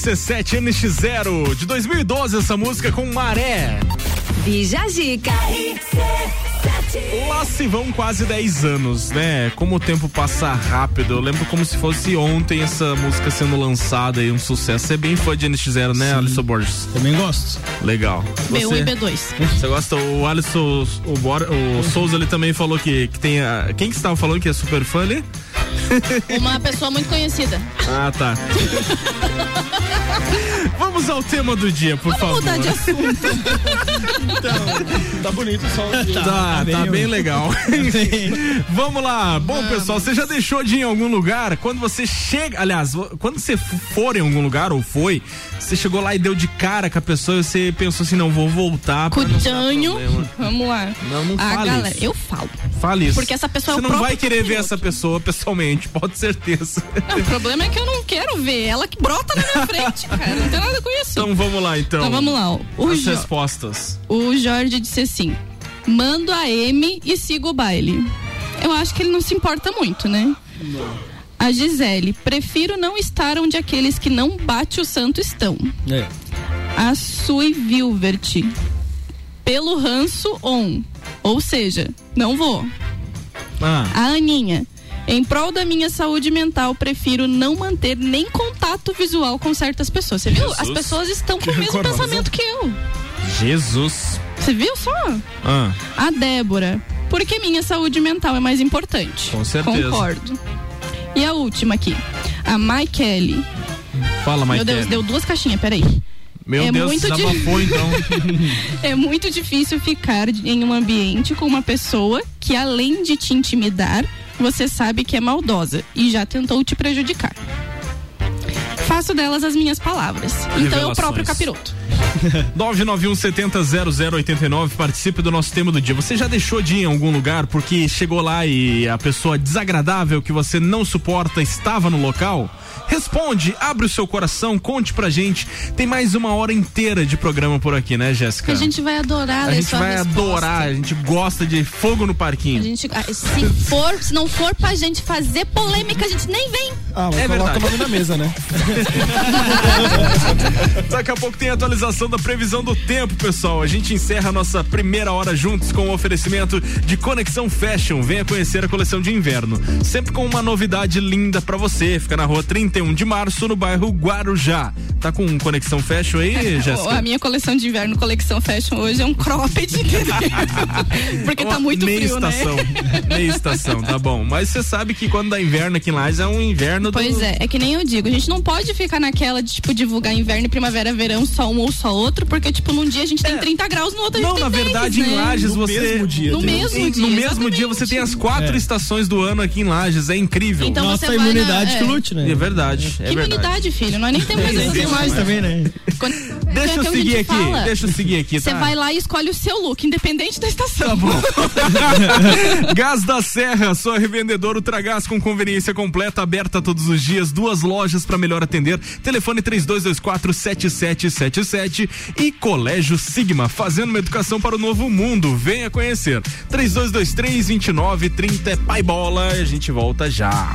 RC7 NX0 de 2012 essa música com Maré. Bija Zica. Lá se vão quase 10 anos, né? Como o tempo passa rápido. Eu lembro como se fosse ontem essa música sendo lançada e um sucesso. Você é bem fã de NX0, né, Alisson Borges? Também gosto. Legal. B1 e Você, B2. você gosta? O Alisson, o, Bor, o Souza ali também falou que, que tem a. Quem que estava falando que é super fã ali? Uma pessoa muito conhecida. Ah, tá. Vamos ao tema do dia, por Vamos favor. mudar de assunto. Tá bonito o som. Tá, tá bem legal. Vamos lá. Bom, pessoal, você já deixou de ir em algum lugar? Quando você chega, aliás, quando você for em algum lugar ou foi, você chegou lá e deu de cara com a pessoa e você pensou assim, não, vou voltar Cudanho. problema. Vamos lá. Não, não a fale galera, isso. eu falo. Fale isso. Porque essa pessoa Você é o não vai querer ver essa pessoa pessoalmente, pode certeza. Não, o problema é que eu não quero ver. Ela que brota na minha frente, cara. Não tem nada com isso. Então vamos lá, então. Então vamos lá. O, As Jo- respostas. o Jorge disse assim: mando a M e sigo o baile. Eu acho que ele não se importa muito, né? A Gisele, prefiro não estar onde aqueles que não bate o santo estão. É. A Sui Vilvert, pelo ranço on. Ou seja, não vou. Ah. A Aninha, em prol da minha saúde mental, prefiro não manter nem contato visual com certas pessoas. Você viu? Jesus. As pessoas estão com Que o mesmo pensamento que eu. Jesus. Você viu só? Ah, A Débora, porque minha saúde mental é mais importante. Com certeza. Concordo. E a última aqui, a Maikele. fala, Meu Mike. Deus, deu duas caixinhas, peraí. Meu é Deus, muito di- desabafou então. É muito difícil ficar em um ambiente com uma pessoa que, além de te intimidar, você sabe que é maldosa e já tentou te prejudicar. Faço delas as minhas palavras. Então é o próprio capiroto. 991 70 0089 participe do nosso tema do dia. Você já deixou de ir em algum lugar porque chegou lá e a pessoa desagradável que você não suporta estava no local? Responde, abre o seu coração, conte pra gente. Tem mais uma hora inteira de programa por aqui, né, Jéssica? A gente vai adorar A gente sua vai resposta. adorar, a gente gosta de fogo no A parquinho. gente, ah, se for, se não for pra gente fazer polêmica, a gente nem vem. Ah, mas É coloca verdade. o nome na mesa, né? Daqui a pouco tem a atualização da previsão do tempo, pessoal. A gente encerra a nossa primeira hora juntos com o oferecimento de Conexão Fashion. Venha conhecer a coleção de inverno. Sempre com uma novidade linda pra você. Fica na rua 31 de março, no bairro Guarujá. Tá com Conexão Fashion aí, Jéssica? A minha coleção de inverno, coleção fashion hoje é um cropped. Porque tá Uma muito meia frio, estação. né? Meia estação, tá bom. Mas você sabe que quando dá inverno aqui em Lages é um inverno do... Pois é, é que nem eu digo, a gente não pode ficar naquela de, tipo, divulgar inverno, primavera, verão, só um ou só outro, porque, tipo, num dia a gente tem 30 graus, no outro a gente Não, tem na 10, verdade, né? em Lages No você. mesmo dia, No tem- mesmo Em- dia, no mesmo exatamente. dia você tem as quatro É. estações do ano aqui em Lages, é incrível. Então Nossa você vai na- imunidade é. que lute, né? É verdade, é Que verdade. imunidade, filho, nós nem temos Tem essas mais também, né? Quando- Deixa é eu a seguir aqui, fala, deixa eu seguir aqui, Você tá? vai lá e escolhe o seu look, independente da estação. Tá bom. Gás da Serra, sua revendedora Ultragás com conveniência completa, aberta todos os dias, duas lojas para melhor atender. Telefone 3224 7777 e Colégio Sigma, fazendo uma educação para o novo mundo. Venha conhecer. 3223 2930 é pai bola. A gente volta já.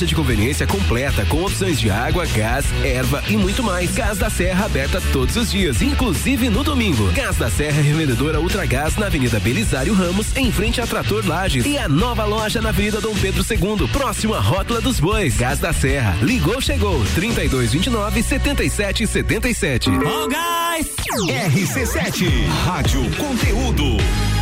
de conveniência completa com opções de água, gás, erva e muito mais. Gás da Serra aberta todos os dias, inclusive no domingo. Gás da Serra, revendedora Ultragás na Avenida Belisário Ramos, em frente a Trator Lages e a nova loja na Avenida Dom Pedro II, próximo à Rótula dos Bois. Gás da Serra, ligou, chegou, 3229 7777. Oh, guys! RC7, Rádio Conteúdo.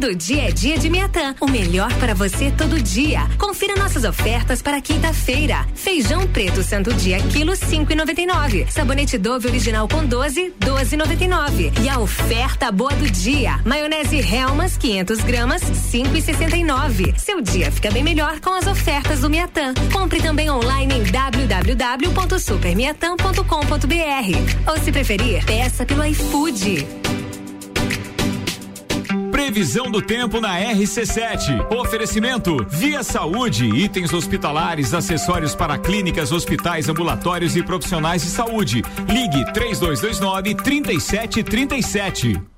Todo dia é dia de Miatã. O melhor para você todo dia. Confira nossas ofertas para quinta-feira. Feijão preto santo dia, quilo cinco e noventa e nove. Sabonete Dove original com 12, 12,99. E a oferta boa do dia. Maionese Helmas, 500 gramas, cinco e sessenta e nove. Seu dia fica bem melhor com as ofertas do Miatã. Compre também online em www.supermiatã.com.br. Ou se preferir, peça pelo iFood. Previsão do tempo na RC7. Oferecimento Via Saúde, itens hospitalares, acessórios para clínicas, hospitais, ambulatórios e profissionais de saúde. Ligue 3229 3737.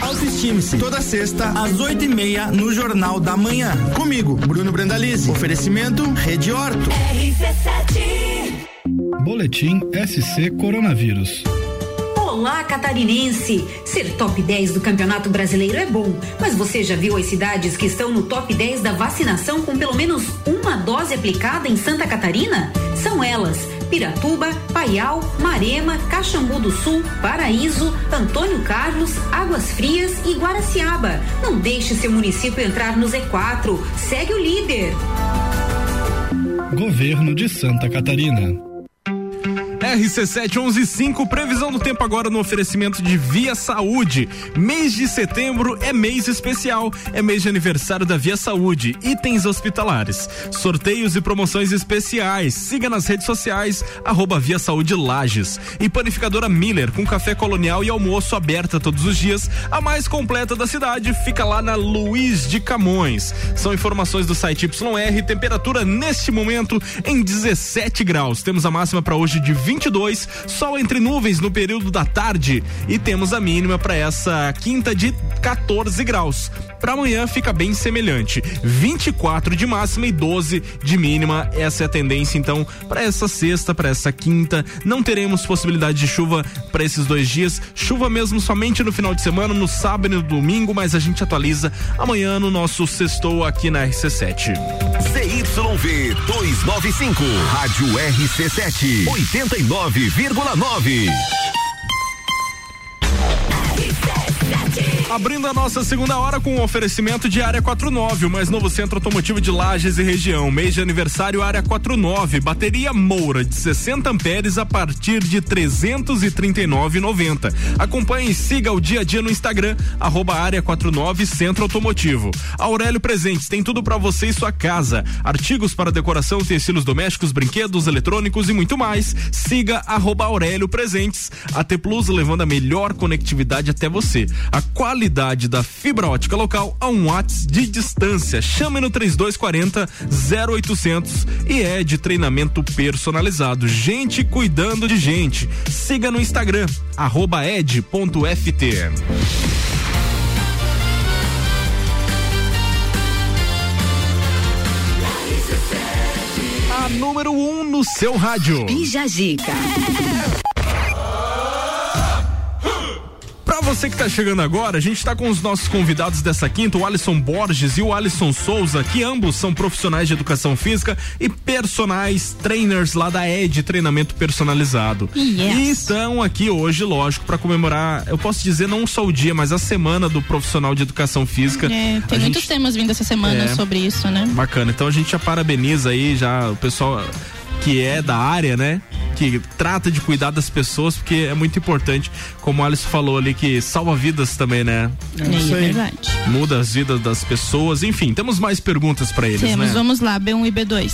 Autoestime-se. Toda sexta, às oito e meia, no Jornal da Manhã. Comigo, Bruno Brandalize. Oferecimento Rede Horto. Boletim SC Coronavírus. Olá, catarinense! Ser top 10 do Campeonato Brasileiro é bom, mas você já viu as cidades que estão no top 10 da vacinação com pelo menos uma dose aplicada em Santa Catarina? São elas: Piratuba, Paial, Marema, Caxambu do Sul, Paraíso, Antônio Carlos, Águas Frias e Guaraciaba. Não deixe seu município entrar no Z4. Segue o líder. Governo de Santa Catarina. RC7115, previsão do tempo agora no oferecimento de Via Saúde. Mês de setembro é mês especial, é mês de aniversário da Via Saúde. Itens hospitalares, sorteios e promoções especiais. Siga nas redes sociais, arroba Via Saúde Lages. E panificadora Miller, com café colonial e almoço aberta todos os dias. A mais completa da cidade fica lá na Luiz de Camões. São informações do site YR, temperatura neste momento em 17 graus. Temos a máxima para hoje de 22, sol entre nuvens no período da tarde e temos a mínima para essa quinta de 14 graus. Para amanhã fica bem semelhante, 24 de máxima e 12 de mínima. Essa é a tendência então para essa sexta, para essa quinta. Não teremos possibilidade de chuva para esses dois dias. Chuva mesmo somente no final de semana, no sábado e no domingo, mas a gente atualiza amanhã no nosso sextou aqui na RC7. ZYV 295, Rádio RC7, 89,9. Abrindo a nossa segunda hora com o oferecimento de Área 49, o mais novo centro automotivo de Lages e região. Mês de aniversário Área 49, bateria Moura de 60 amperes a partir de 339,90. Acompanhe e siga o dia a dia no Instagram, arroba Área 49 Centro Automotivo. Aurélio Presentes tem tudo para você e sua casa. Artigos para decoração, utensílios domésticos, brinquedos, eletrônicos e muito mais. Siga arroba Aurélio Presentes. A T Plus levando a melhor conectividade até você. A qualidade da fibra ótica local a um watts de distância. Chame no 3240 0800 e é de treinamento personalizado. Gente cuidando de gente. Siga no Instagram, ed.ft. A número 1 um no seu rádio. Bija Zica. Você que tá chegando agora, a gente tá com os nossos convidados dessa quinta, o Alisson Borges e o Alisson Souza, que ambos são profissionais de educação física e personagens trainers lá da ED, treinamento personalizado. Yes. E estão aqui hoje, lógico, para comemorar, eu posso dizer não só o dia, mas a semana do profissional de educação física. É, tem A muitos gente- temas vindo essa semana É. sobre isso, né? Bacana. Então a gente já parabeniza aí já o pessoal que é da área, né? Que trata de cuidar das pessoas, porque é muito importante, como o Alisson falou ali, que salva vidas também, né? É, Isso aí. verdade. Muda as vidas das pessoas. Enfim, temos mais perguntas pra eles, Temos, né? vamos lá, B1 e B2.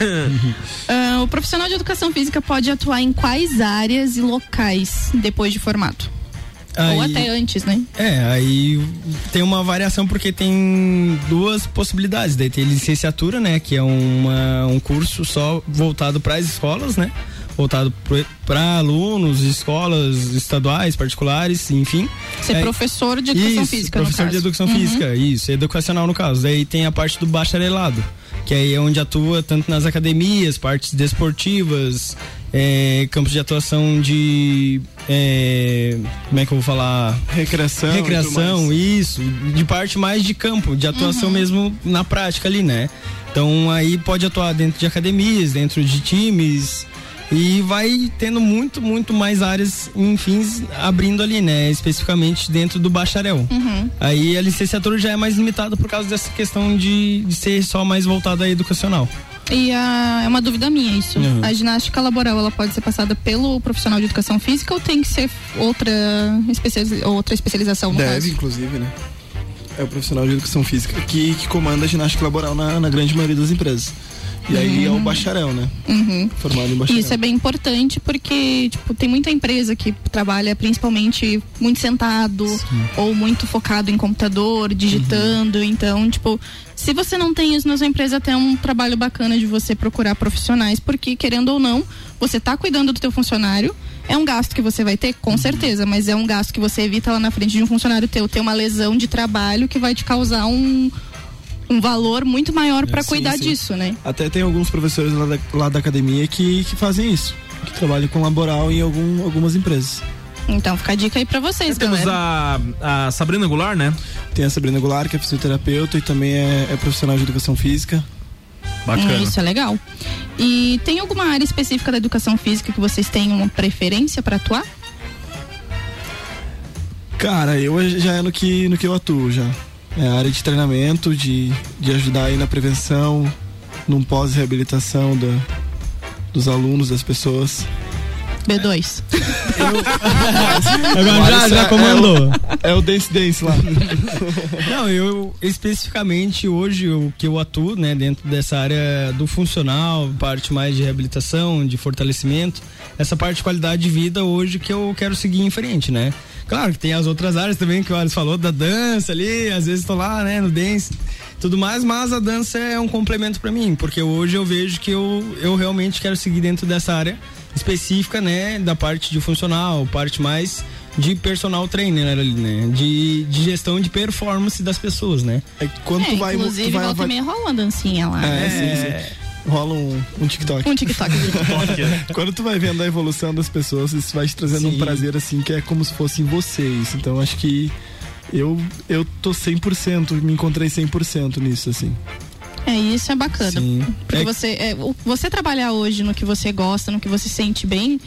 Ah, o profissional de educação física pode atuar em quais áreas e locais depois de formado? Ou Aí- até antes, né? É, aí tem uma variação porque tem duas possibilidades. Daí tem licenciatura, né, que é uma, um curso só voltado para as escolas, né? Voltado para alunos, escolas estaduais, particulares, enfim. Ser É, professor de educação isso, física, Professor de educação Uhum. física, isso, educacional no caso. Daí tem a parte do bacharelado, que aí é onde atua tanto nas academias, partes desportivas, é, campos de atuação de. é, como é que eu vou falar? Recreação. e Recreação, isso. De parte mais de campo, de atuação Uhum. mesmo na prática ali, né? Então aí pode atuar dentro de academias, dentro de times. E vai tendo muito, muito mais áreas, enfim, abrindo ali, né? Especificamente dentro do bacharel. Uhum. Aí a licenciatura já é mais limitada por causa dessa questão de, de ser só mais voltada à educacional. E a, é uma dúvida minha isso. Uhum. A ginástica laboral, ela pode ser passada pelo profissional de educação física ou tem que ser outra, especializa- outra especialização no Deve, caso? inclusive, né? É o profissional de educação física que, que comanda a ginástica laboral na, na grande maioria das empresas. E aí é o bacharel, né? Uhum. Formado em bacharel. Isso é bem importante porque, tipo, tem muita empresa que trabalha principalmente muito sentado ou muito focado em computador, digitando. Uhum. Então, tipo, se você não tem isso na sua empresa, até é um trabalho bacana de você procurar profissionais, porque, querendo ou não, você tá cuidando do teu funcionário. É um gasto que você vai ter, Uhum. com certeza, mas é um gasto que você evita lá na frente de um funcionário teu ter uma lesão de trabalho que vai te causar um, um valor muito maior para É, cuidar sim. disso, né? Até tem alguns professores lá da, lá da academia que, que fazem isso. Que trabalham com laboral em algum, algumas empresas. Então fica a dica aí pra vocês, Temos galera. a, a Sabrina Goulart, né? Tem a Sabrina Goulart, que é fisioterapeuta e também é, é profissional de educação física. Hum, isso é legal. E tem alguma área específica da educação física que vocês têm uma preferência para atuar? Cara, eu já é no que, no que eu atuo já. É área de treinamento, de, de ajudar aí na prevenção, num pós-reabilitação dos alunos, das pessoas. B2. Agora já, já comandou. É o, é o Dance Dance lá. Não, eu especificamente hoje o que eu atuo, né, dentro dessa área do funcional, parte mais de reabilitação, de fortalecimento, essa parte de qualidade de vida hoje que eu quero seguir em frente, né? Claro que tem as outras áreas também que o Alisson falou da dança ali, às vezes tô lá, né, no dance, tudo mais, mas a dança é um complemento para mim, porque hoje eu vejo que eu, eu realmente quero seguir dentro dessa área específica, né, da parte de funcional, parte mais de personal trainer ali, né, de, de gestão de performance das pessoas, né? É quando É, inclusive, volta e meia rola uma dancinha lá. É, né? sim, sim. Rola um, um TikTok. Um TikTok. Quando tu vai vendo a evolução das pessoas, isso vai te trazendo um Sim. prazer assim que é como se fosse em você isso. Então acho que eu eu tô 100%, me encontrei 100% nisso assim. É, isso é bacana. Sim. Porque É- você, é, você trabalhar hoje no que você gosta, no que você sente bem,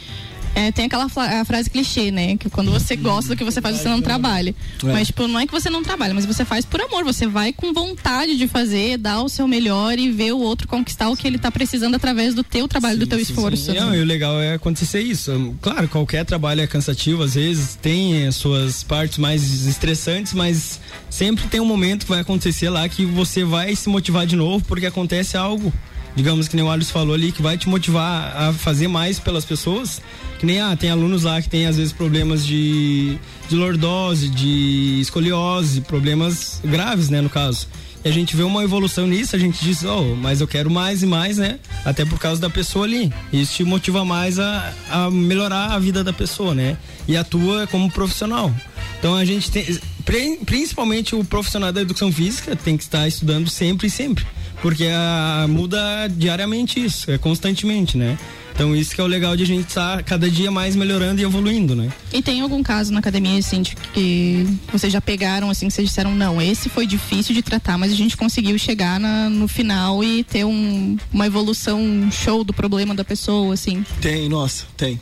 é, tem aquela frase clichê, né? Que quando você gosta do que você faz, você não trabalha. É. Mas, tipo, não é que você não trabalha, mas você faz por amor. Você vai com vontade de fazer, dar o seu melhor e ver o outro conquistar o que ele tá precisando através do teu trabalho, do teu esforço. Não, e o legal é acontecer isso. Claro, qualquer trabalho é cansativo, às vezes tem as suas partes mais estressantes, mas sempre tem um momento que vai acontecer lá que você vai se motivar de novo porque acontece algo. Digamos que nem o Alisson falou ali, que vai te motivar a fazer mais pelas pessoas. Que nem, ah, tem alunos lá que tem às vezes problemas de, de lordose, de escoliose, problemas graves, né, no caso. E a gente vê uma evolução nisso, a gente diz, oh, mas eu quero mais e mais, né? Até por causa da pessoa ali. Isso te motiva mais a, a melhorar a vida da pessoa, né? E atua como profissional. Então a gente tem, pri- principalmente o profissional da educação física tem que estar estudando sempre e sempre. Porque a, muda diariamente isso, é constantemente, né? Então isso que é o legal de a gente estar cada dia mais melhorando e evoluindo, né? E tem algum caso na academia, assim, de que vocês já pegaram, assim, que vocês disseram, não, esse foi difícil de tratar, mas a gente conseguiu chegar na- no final e ter um- uma evolução um show do problema da pessoa, assim. Tem, nossa, tem.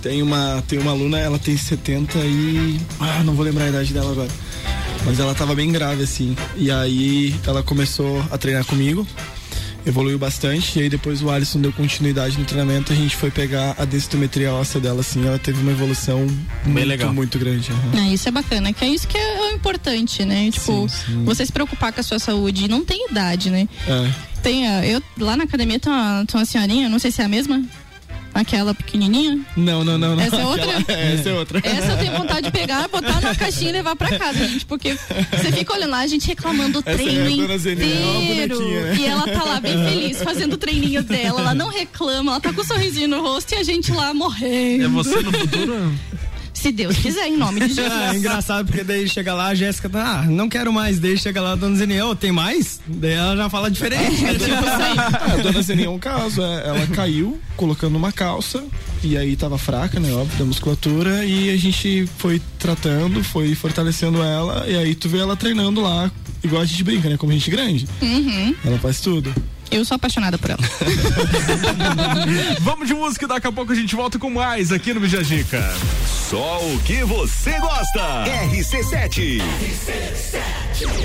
Tem uma, tem uma aluna, ela tem 70 e. Ah, não vou lembrar a idade dela agora. Mas ela tava bem grave, assim. E aí ela começou a treinar comigo, evoluiu bastante. E aí depois o Alisson deu continuidade no treinamento. A gente foi pegar a densitometria óssea dela, assim. Ela teve uma evolução muito, legal. muito grande. aham. É, isso é bacana, que é isso que é o importante, né? Tipo, você se preocupar com a sua saúde. Não tem idade, né? É. Tem, a- eu, lá na academia tem uma, tem uma senhorinha, não sei se é a mesma, aquela pequenininha. Não, não, não, não. Essa é outra? Aquela- é, essa é outra. Essa eu tenho vontade de pegar, botar numa caixinha e levar pra casa, gente, porque você fica olhando lá, a gente reclamando o é treino é inteiro. bonequinha, né? E ela tá lá bem feliz, fazendo o treininho dela, ela não reclama, ela tá com um sorrisinho no rosto e a gente lá morrendo. É você no futuro? Se Deus quiser, em nome de Jesus. é engraçado porque daí chega lá, a Jéssica tá, ah, não quero mais, daí chega lá a dona Zeniel, tem mais? Daí ela já fala diferente. né? Tipo Ah, a dona Zeninha é um caso, é, ela caiu colocando uma calça e aí tava fraca, né, óbvio, da musculatura e a gente foi tratando, foi fortalecendo ela e aí tu vê ela treinando lá, igual a gente brinca, né, como gente grande. Uhum. Ela faz tudo. Eu sou apaixonada por ela. Vamos de música, daqui a pouco a gente volta com mais aqui no Bijajica. Só o que você gosta. RC7. RC7.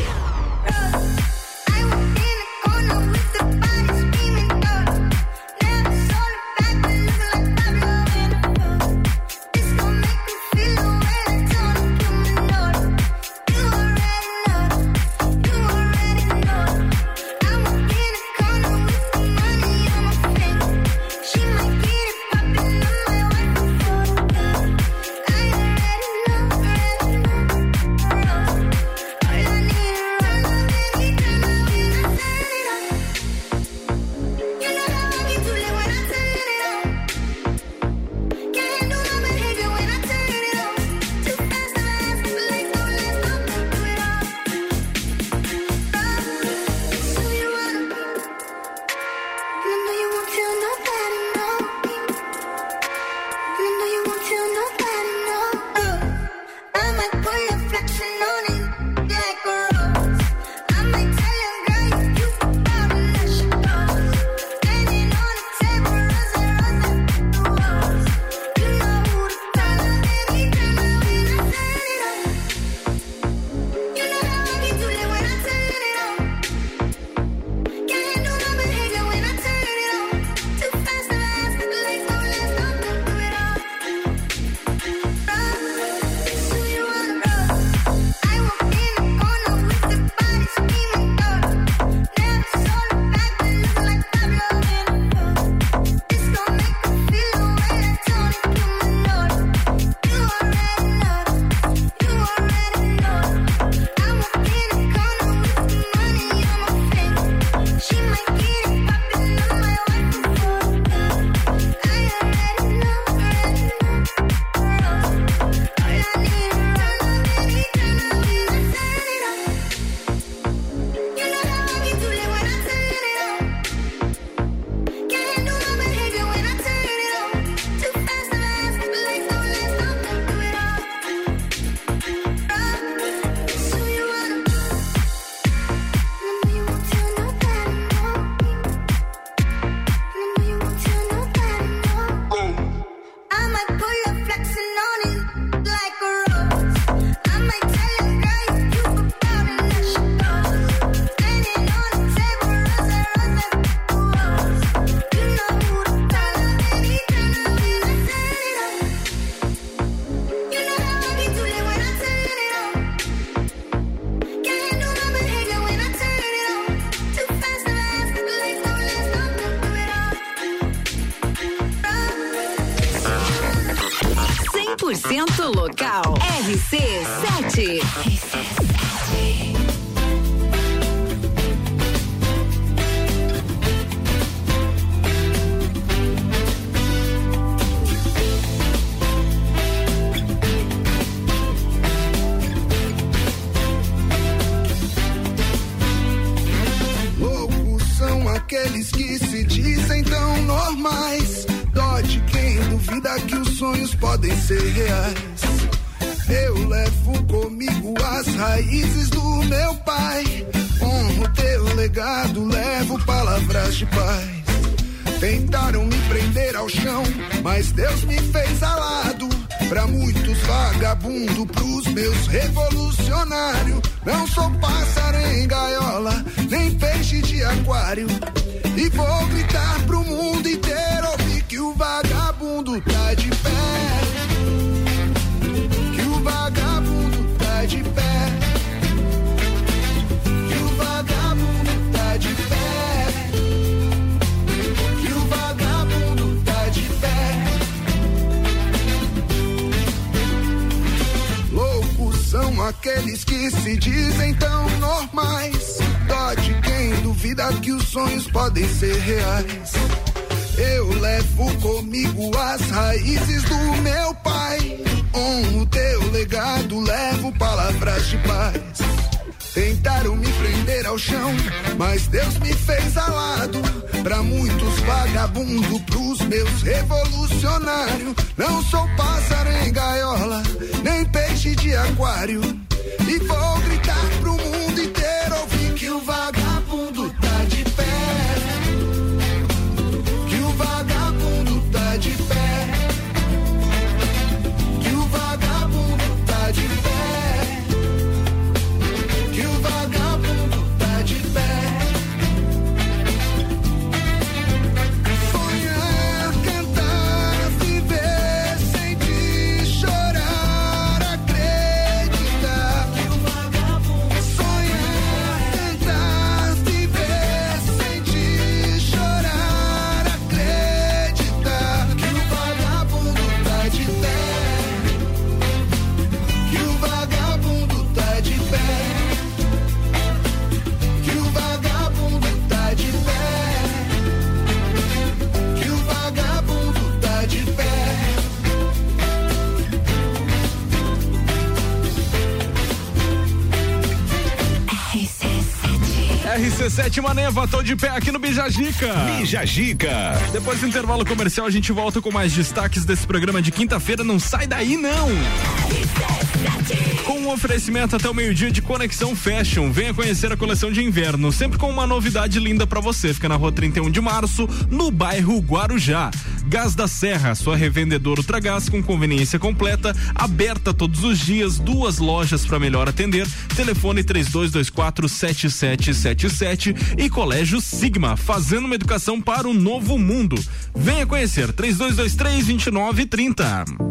Aquário. RC7 Maneva, tô de pé aqui no Bijagica. Bijagica. Depois do intervalo comercial, a gente volta com mais destaques desse programa de quinta-feira. Não sai daí, não! Com um oferecimento até o meio-dia de Conexão Fashion. Venha conhecer a coleção de inverno, sempre com uma novidade linda pra você. Fica na rua 31 de março, no bairro Guarujá. Gás da Serra, sua revendedora Ultragás com conveniência completa, aberta todos os dias, duas lojas para melhor atender. Telefone 3224 7777 e Colégio Sigma, fazendo uma educação para o novo mundo. Venha conhecer 3223 2930.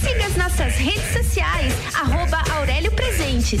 Siga as nossas redes sociais, arroba Aurélio Presentes.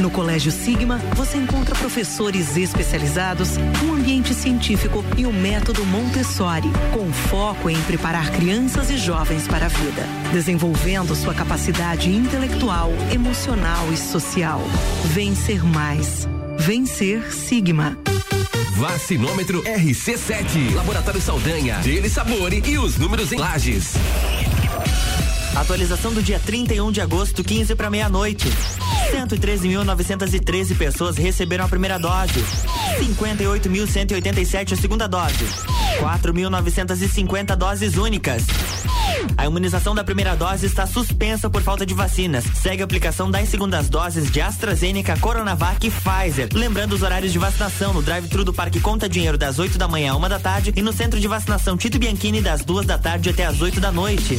No Colégio Sigma, você encontra professores especializados, um ambiente científico e o método Montessori, com foco em preparar crianças e jovens para a vida, desenvolvendo sua capacidade intelectual, emocional e social. Vencer mais. Vencer Sigma. Vacinômetro RC7. Laboratório Saldanha, Dele Sabor e os números em lajes. Atualização do dia 31 de agosto, 15 para meia-noite. 113.913 pessoas receberam a primeira dose. 58.187 a segunda dose. 4.950 doses únicas. A imunização da primeira dose está suspensa por falta de vacinas. Segue a aplicação das segundas doses de AstraZeneca, Coronavac e Pfizer. Lembrando os horários de vacinação no drive-thru do Parque Conta Dinheiro das 8 da manhã a uma da tarde e no centro de vacinação Tito Bianchini das duas da tarde até as 8 da noite.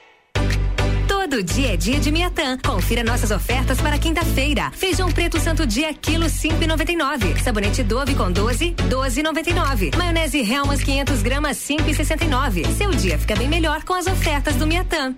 Todo dia é dia de Miatã. Confira nossas ofertas para quinta-feira. Feijão preto Santo Dia, quilo 5,99. Sabonete Dove com 12, 12,99. Maionese Helmas 500 gramas, 5,69. Seu dia fica bem melhor com as ofertas do Miatã.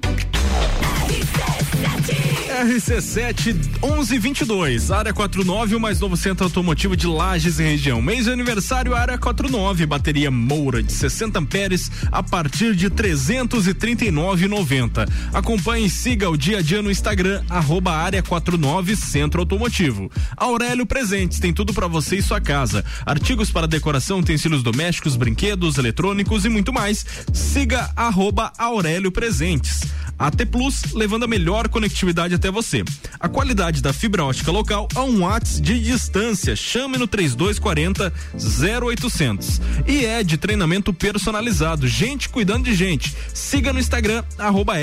RC7 1122, área 49, o mais novo centro automotivo de Lages e região. Mês de aniversário, área 49, bateria Moura de 60 amperes a partir de 339,90. Acompanhe e siga o dia a dia no Instagram, arroba área 49 Centro Automotivo. Aurélio Presentes, tem tudo para você e sua casa. Artigos para decoração, utensílios domésticos, brinquedos, eletrônicos e muito mais. Siga arroba Aurélio Presentes. AT Plus, levando a melhor conectividade até você. A qualidade da fibra ótica local a um watts de distância. Chame no 3240 0800. E é de treinamento personalizado. Gente cuidando de gente. Siga no Instagram, arroba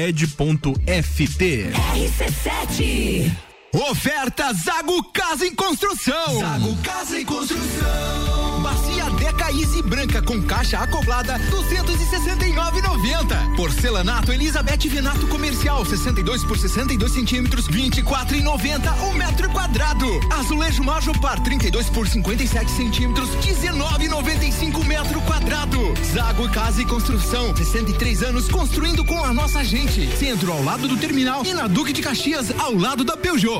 ed.ft. RC7 Oferta Zago Casa em Construção. Zago Casa em Construção. Bacia Deca Easy branca com caixa acoplada 269,90. Porcelanato Elizabeth Venato comercial 62 por 62 centímetros 24,90 o um metro quadrado. Azulejo Majopar 32 por 57 centímetros 19,95 metro quadrado. Zago Casa e Construção 63 anos construindo com a nossa gente. Centro ao lado do terminal e na Duque de Caxias ao lado da Peugeot.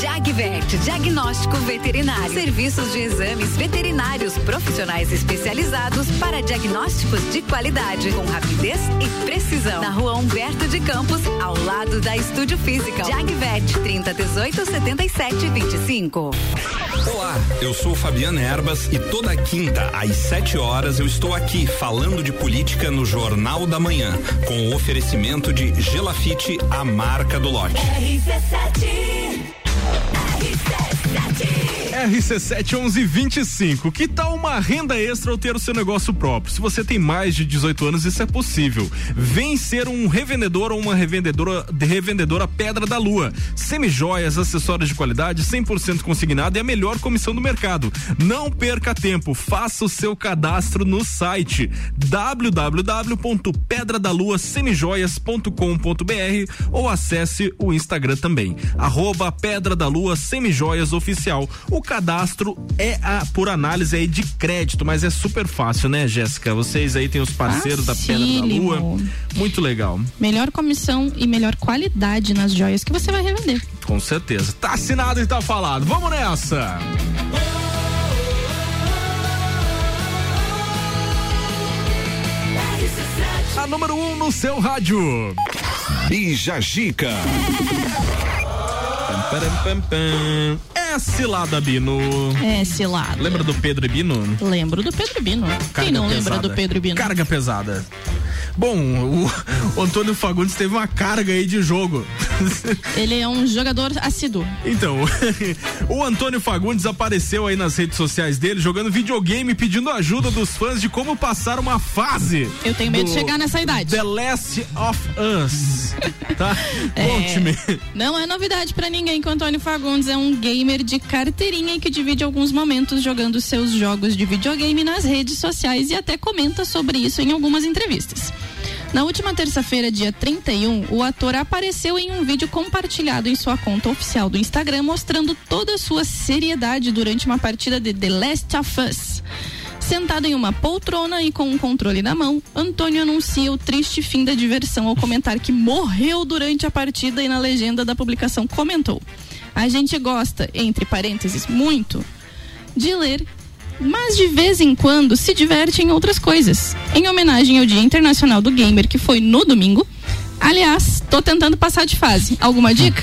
Jagvet, diagnóstico veterinário. Serviços de exames veterinários profissionais especializados para diagnósticos de qualidade, com rapidez e precisão. Na rua Humberto de Campos, ao lado da Estúdio Física. Jagvet, 30 18 77 25. Olá, eu sou Fabiana Erbas e toda quinta às 7 horas eu estou aqui falando de política no Jornal da Manhã, com o oferecimento de Gelafite, a marca do lote. RC7 He says that. RC71125. Que tal uma renda extra ou ter o seu negócio próprio? Se você tem mais de 18 anos, isso é possível. Vem ser um revendedor ou uma revendedora, revendedora Pedra da Lua. Semijoias, acessórios de qualidade, 100% consignado e a melhor comissão do mercado. Não perca tempo, faça o seu cadastro no site www.pedradaluasemijoias.com.br ou acesse o Instagram também. Arroba Pedra da Lua Semijoias Oficial. O cadastro é a, por análise aí de crédito, mas é super fácil, né, Jéssica? Vocês aí têm os parceiros da Pedra da Lua. Muito legal. Melhor comissão e melhor qualidade nas joias que você vai revender. Com certeza. Tá assinado e tá falado. Vamos nessa! A número 1 um no seu rádio. Bija Gica. Pam, pam, pam. É cilada, Bino. É cilada. Lembra do Pedro e Bino? Lembro do Pedro e Bino. Quem não lembra pesada. do Pedro e Bino? Carga pesada. Bom, o, Antônio Fagundes teve uma carga aí de jogo. Ele é um jogador assíduo. Então, o Antônio Fagundes apareceu aí nas redes sociais dele jogando videogame pedindo ajuda dos fãs de como passar uma fase. Eu tenho medo de chegar nessa idade. The Last of Us. Tá? É. Conte-me. Não é novidade pra ninguém que o Antônio Fagundes é um gamer de carteirinha e que divide alguns momentos jogando seus jogos de videogame nas redes sociais e até comenta sobre isso em algumas entrevistas. Na última terça-feira, dia 31, o ator apareceu em um vídeo compartilhado em sua conta oficial do Instagram, mostrando toda a sua seriedade durante uma partida de The Last of Us. Sentado em uma poltrona e com um controle na mão, Antônio anuncia o triste fim da diversão ao comentar que morreu durante a partida e na legenda da publicação comentou: A gente gosta, entre parênteses, muito, de ler mas de vez em quando se diverte em outras coisas. Em homenagem ao Dia Internacional do Gamer, que foi no domingo. Aliás, tô tentando passar de fase. Alguma dica?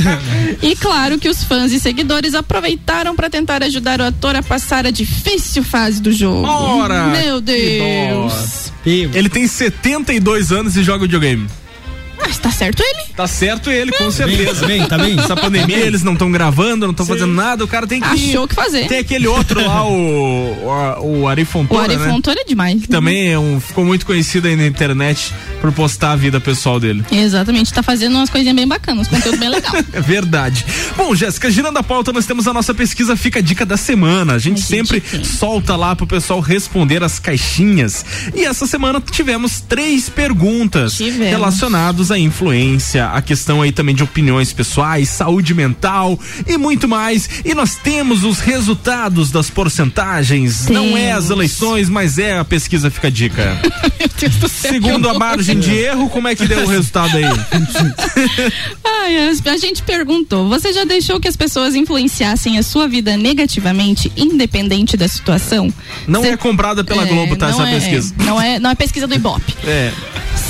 e claro que os fãs e seguidores aproveitaram para tentar ajudar o ator a passar a difícil fase do jogo. Ora! Meu Deus! Ele tem 72 anos e joga videogame. Ah, está certo ele? Tá certo ele, com certeza. Tá bem, tá bem. Essa pandemia, eles não estão gravando, não estão fazendo nada, o cara tem que. Achou o que fazer. Tem aquele outro lá, o, o, o Ari O Fontoura, Ari né? Fontoura é demais. Que também é um, ficou muito conhecido aí na internet por postar a vida pessoal dele. Exatamente, tá fazendo umas coisinhas bem bacanas, conteúdo bem legal. É verdade. Bom, Jéssica, girando a pauta, nós temos a nossa pesquisa Fica a Dica da Semana. A gente, sempre solta lá pro pessoal responder as caixinhas. E essa semana tivemos três perguntas Tivemos. relacionadas à influência, a questão aí também de opiniões pessoais, saúde mental e muito mais. E nós temos os resultados das porcentagens. Não é as eleições, mas é a pesquisa Fica a Dica. Segundo a margem de erro, como é que deu o resultado aí? Ai, a gente perguntou: você já deixou que as pessoas influenciassem a sua vida negativamente, independente da situação? Não é comprada pela É, Globo, tá? não Essa é- pesquisa. Não é, não é pesquisa do Ibope. É.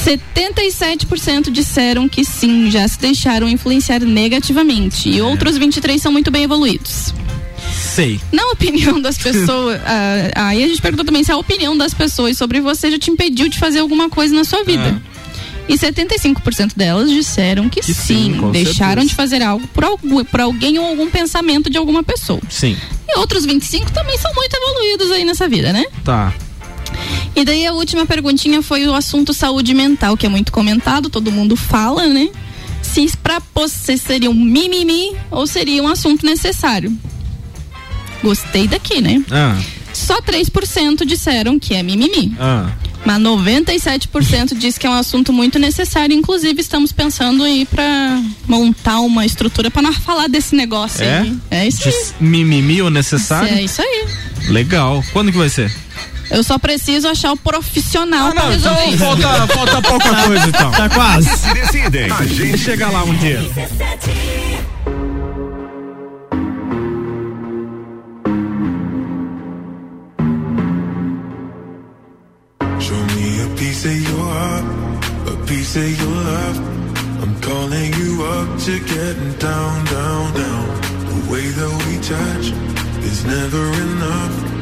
77% disseram que sim, já se deixaram influenciar negativamente. É. E outros 23 são muito bem evoluídos. Sei. Na opinião das pessoas, ah, aí a gente perguntou também se a opinião das pessoas sobre você já te impediu de fazer alguma coisa na sua vida. E 75% delas disseram que, Que sim, sim, deixaram certeza. de fazer algo por, algu- por alguém ou algum pensamento de alguma pessoa. Sim. E outros 25 também são muito evoluídos aí nessa vida, né? Tá. E daí a última perguntinha foi o assunto saúde mental, que é muito comentado, todo mundo fala, né? Se pra você seria um mimimi ou seria um assunto necessário. Gostei daqui, né? Ah. Só 3% disseram que é mimimi. Ah. Mas 97% diz que é um assunto muito necessário. Inclusive, estamos pensando em ir pra montar uma estrutura pra nós falar desse negócio É? aí. É isso aí. Mimimi ou necessário? É isso aí. Legal. Quando que vai ser? Eu só preciso achar o profissional pra então resolver isso. falta, falta pouca coisa então. Tá quase. Se decidem. A gente chega lá um dia. Show me a piece of your heart, a piece of your love. I'm calling you up to getting down, down, down. The way that we touch is never enough.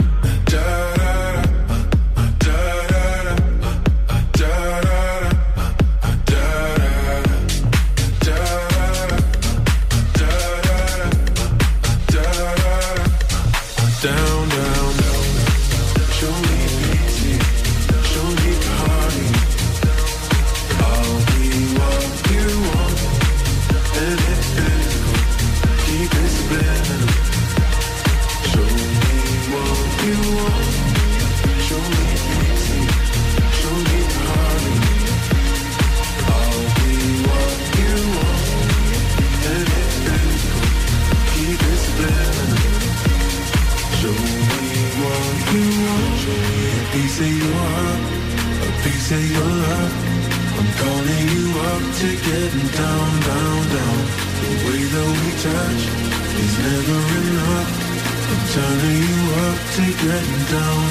Getting down, down, down.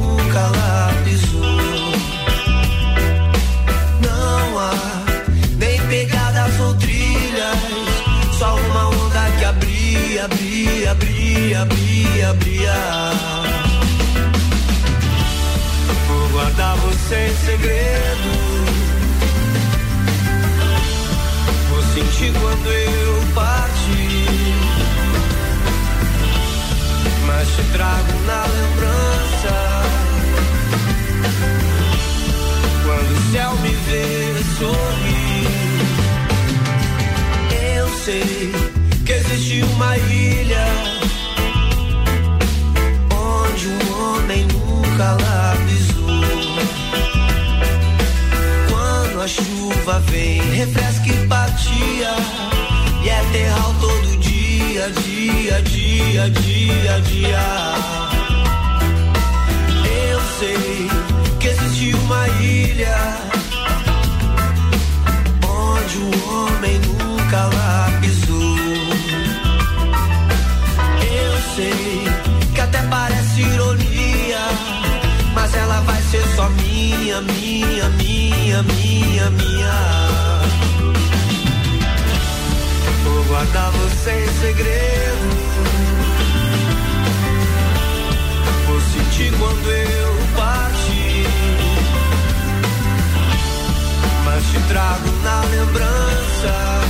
abria, abria. Vou guardar você em segredo. Vou sentir quando eu partir mas te trago na lembrança. Quando o céu me vê sorrir, eu sei que existe uma ilha nunca. Quando a chuva vem, refresca e patia, e é terral todo dia, dia, dia, dia, dia. Eu sei que existe uma ilha onde o homem nunca lá pisou. Só minha, minha, minha, minha, minha. Vou guardar você em segredo. Vou sentir quando eu partir. Mas te trago na lembrança.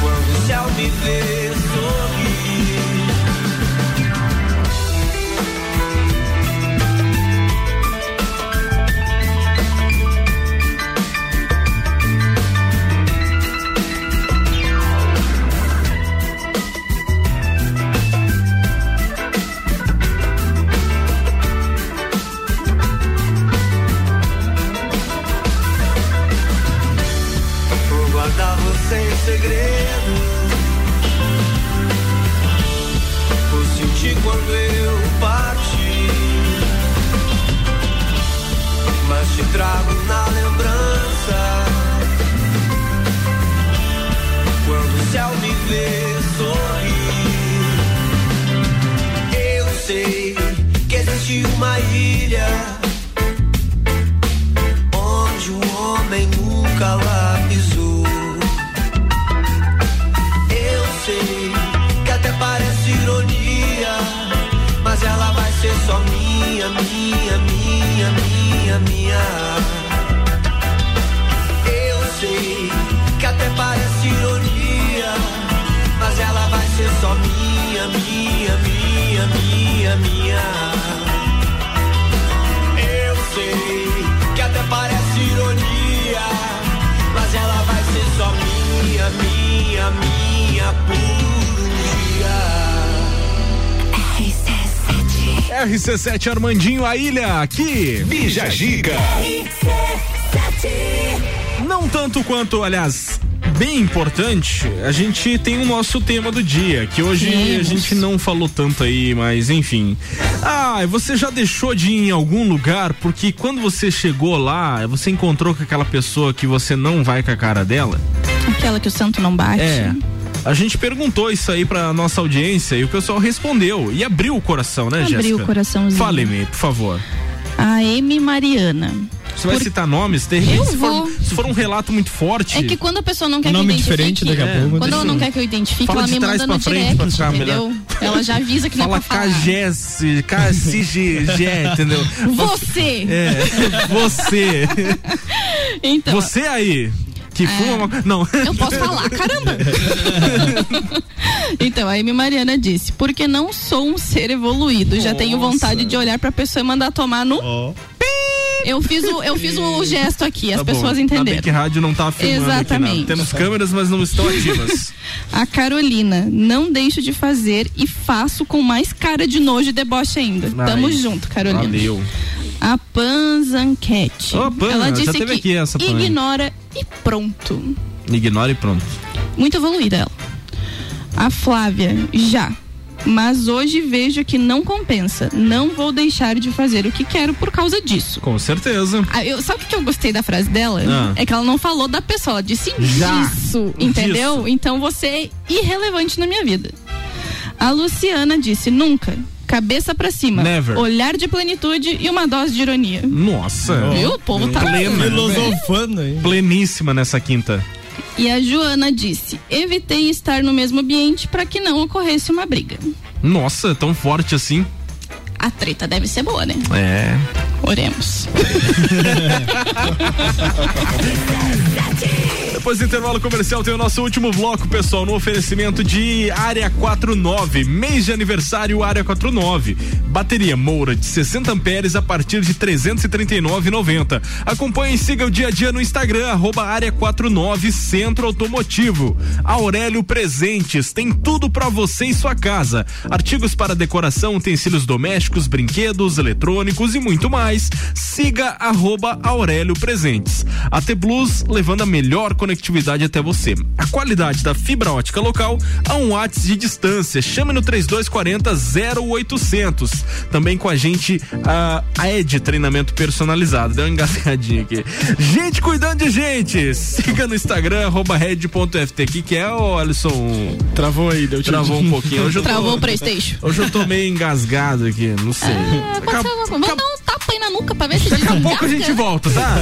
Quando o céu me vê trago RC7 Armandinho, a ilha aqui. Bija Giga. Não tanto quanto, aliás, bem importante, a gente tem o nosso tema do dia, que hoje Temos. a gente não falou tanto aí, mas enfim. Ah, você já deixou de ir em algum lugar porque quando você chegou lá, você encontrou com aquela pessoa que você não vai com a cara dela? Aquela que o santo não bate. É. A gente perguntou isso aí pra nossa audiência e o pessoal respondeu e abriu o coração, né, Abriu Jéssica? o coraçãozinho. Fale-me, por favor. A Amy Mariana. Você vai Por- citar nomes? De repente, Eu se for, vou. se for um relato muito forte. É que quando a pessoa não quer Nome que eu identifique, diferente daqui a pouco, quando ela não quer que eu identifique, Fala ela de me trás manda pra no frente direct, pra ficar entendeu? melhor. Ela já avisa que não Fala é pra falar. KGS, KCGG, entendeu? Você. É, você. Então, Você aí. Que fuma uma... Não. Eu posso falar, caramba! então, a Amy Mariana disse: porque não sou um ser evoluído, já tenho Nossa. vontade de olhar pra pessoa e mandar tomar no. Eu fiz o, eu fiz o gesto aqui, as Tá bom. pessoas Ainda bem entenderam. que rádio não tá filmando aqui, Exatamente. não. Temos câmeras, mas não estão ativas. A Carolina, não deixo de fazer e faço com mais cara de nojo e deboche ainda. Tamo Ai, junto, Carolina. Valeu. A Panzanquete. Pan, Ela disse que aqui essa Pan. ignora e pronto. Ignora e pronto. Muito evoluída ela. A Flávia, já. Mas hoje vejo que não compensa. Não vou deixar de fazer o que quero por causa disso. Com certeza. Ah, eu- sabe o que eu gostei da frase dela? Ah. É que ela não falou da pessoa, ela disse Já. disso, entendeu? Disso. Então você é irrelevante na minha vida. A Luciana disse nunca. Cabeça pra cima. Never. Olhar de plenitude e uma dose de ironia. Nossa. Viu? O povo tá Plena. Filosofando aí. Pleníssima nessa quinta. E a Joana disse: evitei estar no mesmo ambiente para que não ocorresse uma briga. Nossa, tão forte assim. A treta deve ser boa, né? É. Oremos. Depois do intervalo comercial tem o nosso último bloco, pessoal, no oferecimento de Área 49, mês de aniversário Área 49. Bateria Moura de 60 amperes a partir de 339,90. Acompanhe e siga o dia a dia no Instagram arroba Área 49 Centro Automotivo. Aurélio Presentes tem tudo pra você e sua casa. Artigos para decoração, utensílios domésticos, brinquedos, eletrônicos e muito mais. Siga arroba Aurélio Presentes. A T Plus levando a melhor conectividade até você. A qualidade da fibra ótica local a um watts de distância. Chame no 3240 0800. Também com a gente a, a Ed Treinamento Personalizado. Deu uma engasgadinha aqui. Gente cuidando de gente. Siga no Instagram arroba red.ft. Que que é, ô Alisson? Travou aí, deu Travou um pouquinho. Hoje eu tô- Travou o Playstation. Hoje eu tô meio engasgado aqui, não sei. Alguma coisa. Vamos dar um tapa aí na nuca pra ver se Daqui a pouco a gente volta, tá?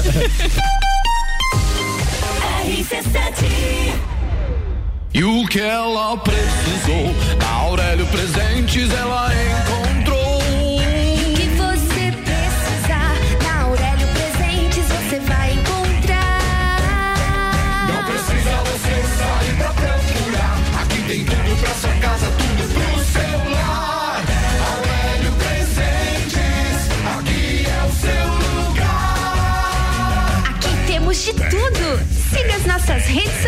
E o que ela precisou, na Aurélio Presentes ela encontrou. Siga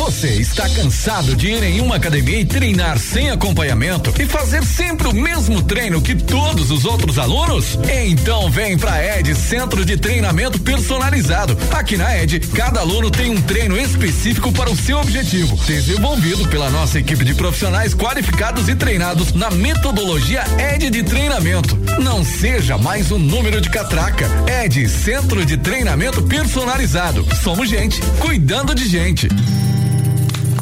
Você está cansado de ir em uma academia e treinar sem acompanhamento e fazer sempre o mesmo treino que todos os outros alunos? Então vem pra Ed Centro de Treinamento Personalizado. Aqui na Ed, cada aluno tem um treino específico para o seu objetivo, desenvolvido pela nossa equipe de profissionais qualificados e treinados na metodologia Ed de treinamento. Não seja mais um número de catraca. Ed Centro de Treinamento Personalizado. Somos gente cuidando de gente.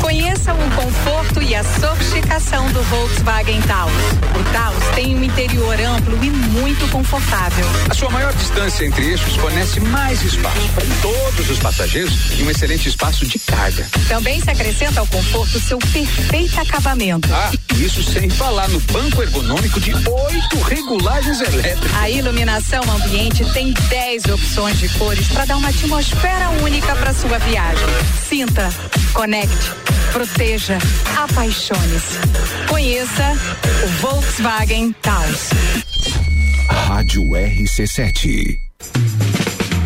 Conheça o conforto e a sofisticação do Volkswagen Taos. O Taos tem um interior amplo e muito confortável. A sua maior distância entre eixos fornece mais espaço para todos os passageiros e um excelente espaço de carga. Também se acrescenta ao conforto seu perfeito acabamento. Ah, isso sem falar no banco ergonômico de oito regulagens elétricas. A iluminação ambiente tem 10 opções de cores para dar uma atmosfera única para sua viagem. Sinta, conecte, proteja, apaixone-se. Conheça o Volkswagen Taos. Rádio RC7.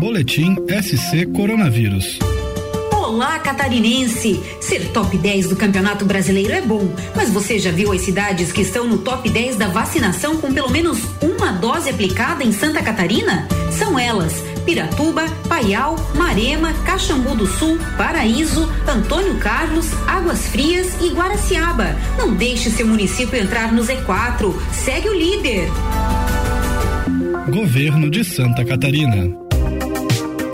Boletim SC Coronavírus. Olá, catarinense! Ser top 10 do Campeonato Brasileiro é bom, mas você já viu as cidades que estão no top 10 da vacinação com pelo menos uma dose aplicada em Santa Catarina? São elas: Piratuba, Paial, Marema, Caxambu do Sul, Paraíso, Antônio Carlos, Águas Frias e Guaraciaba. Não deixe seu município entrar no Z4. Segue o líder. Governo de Santa Catarina.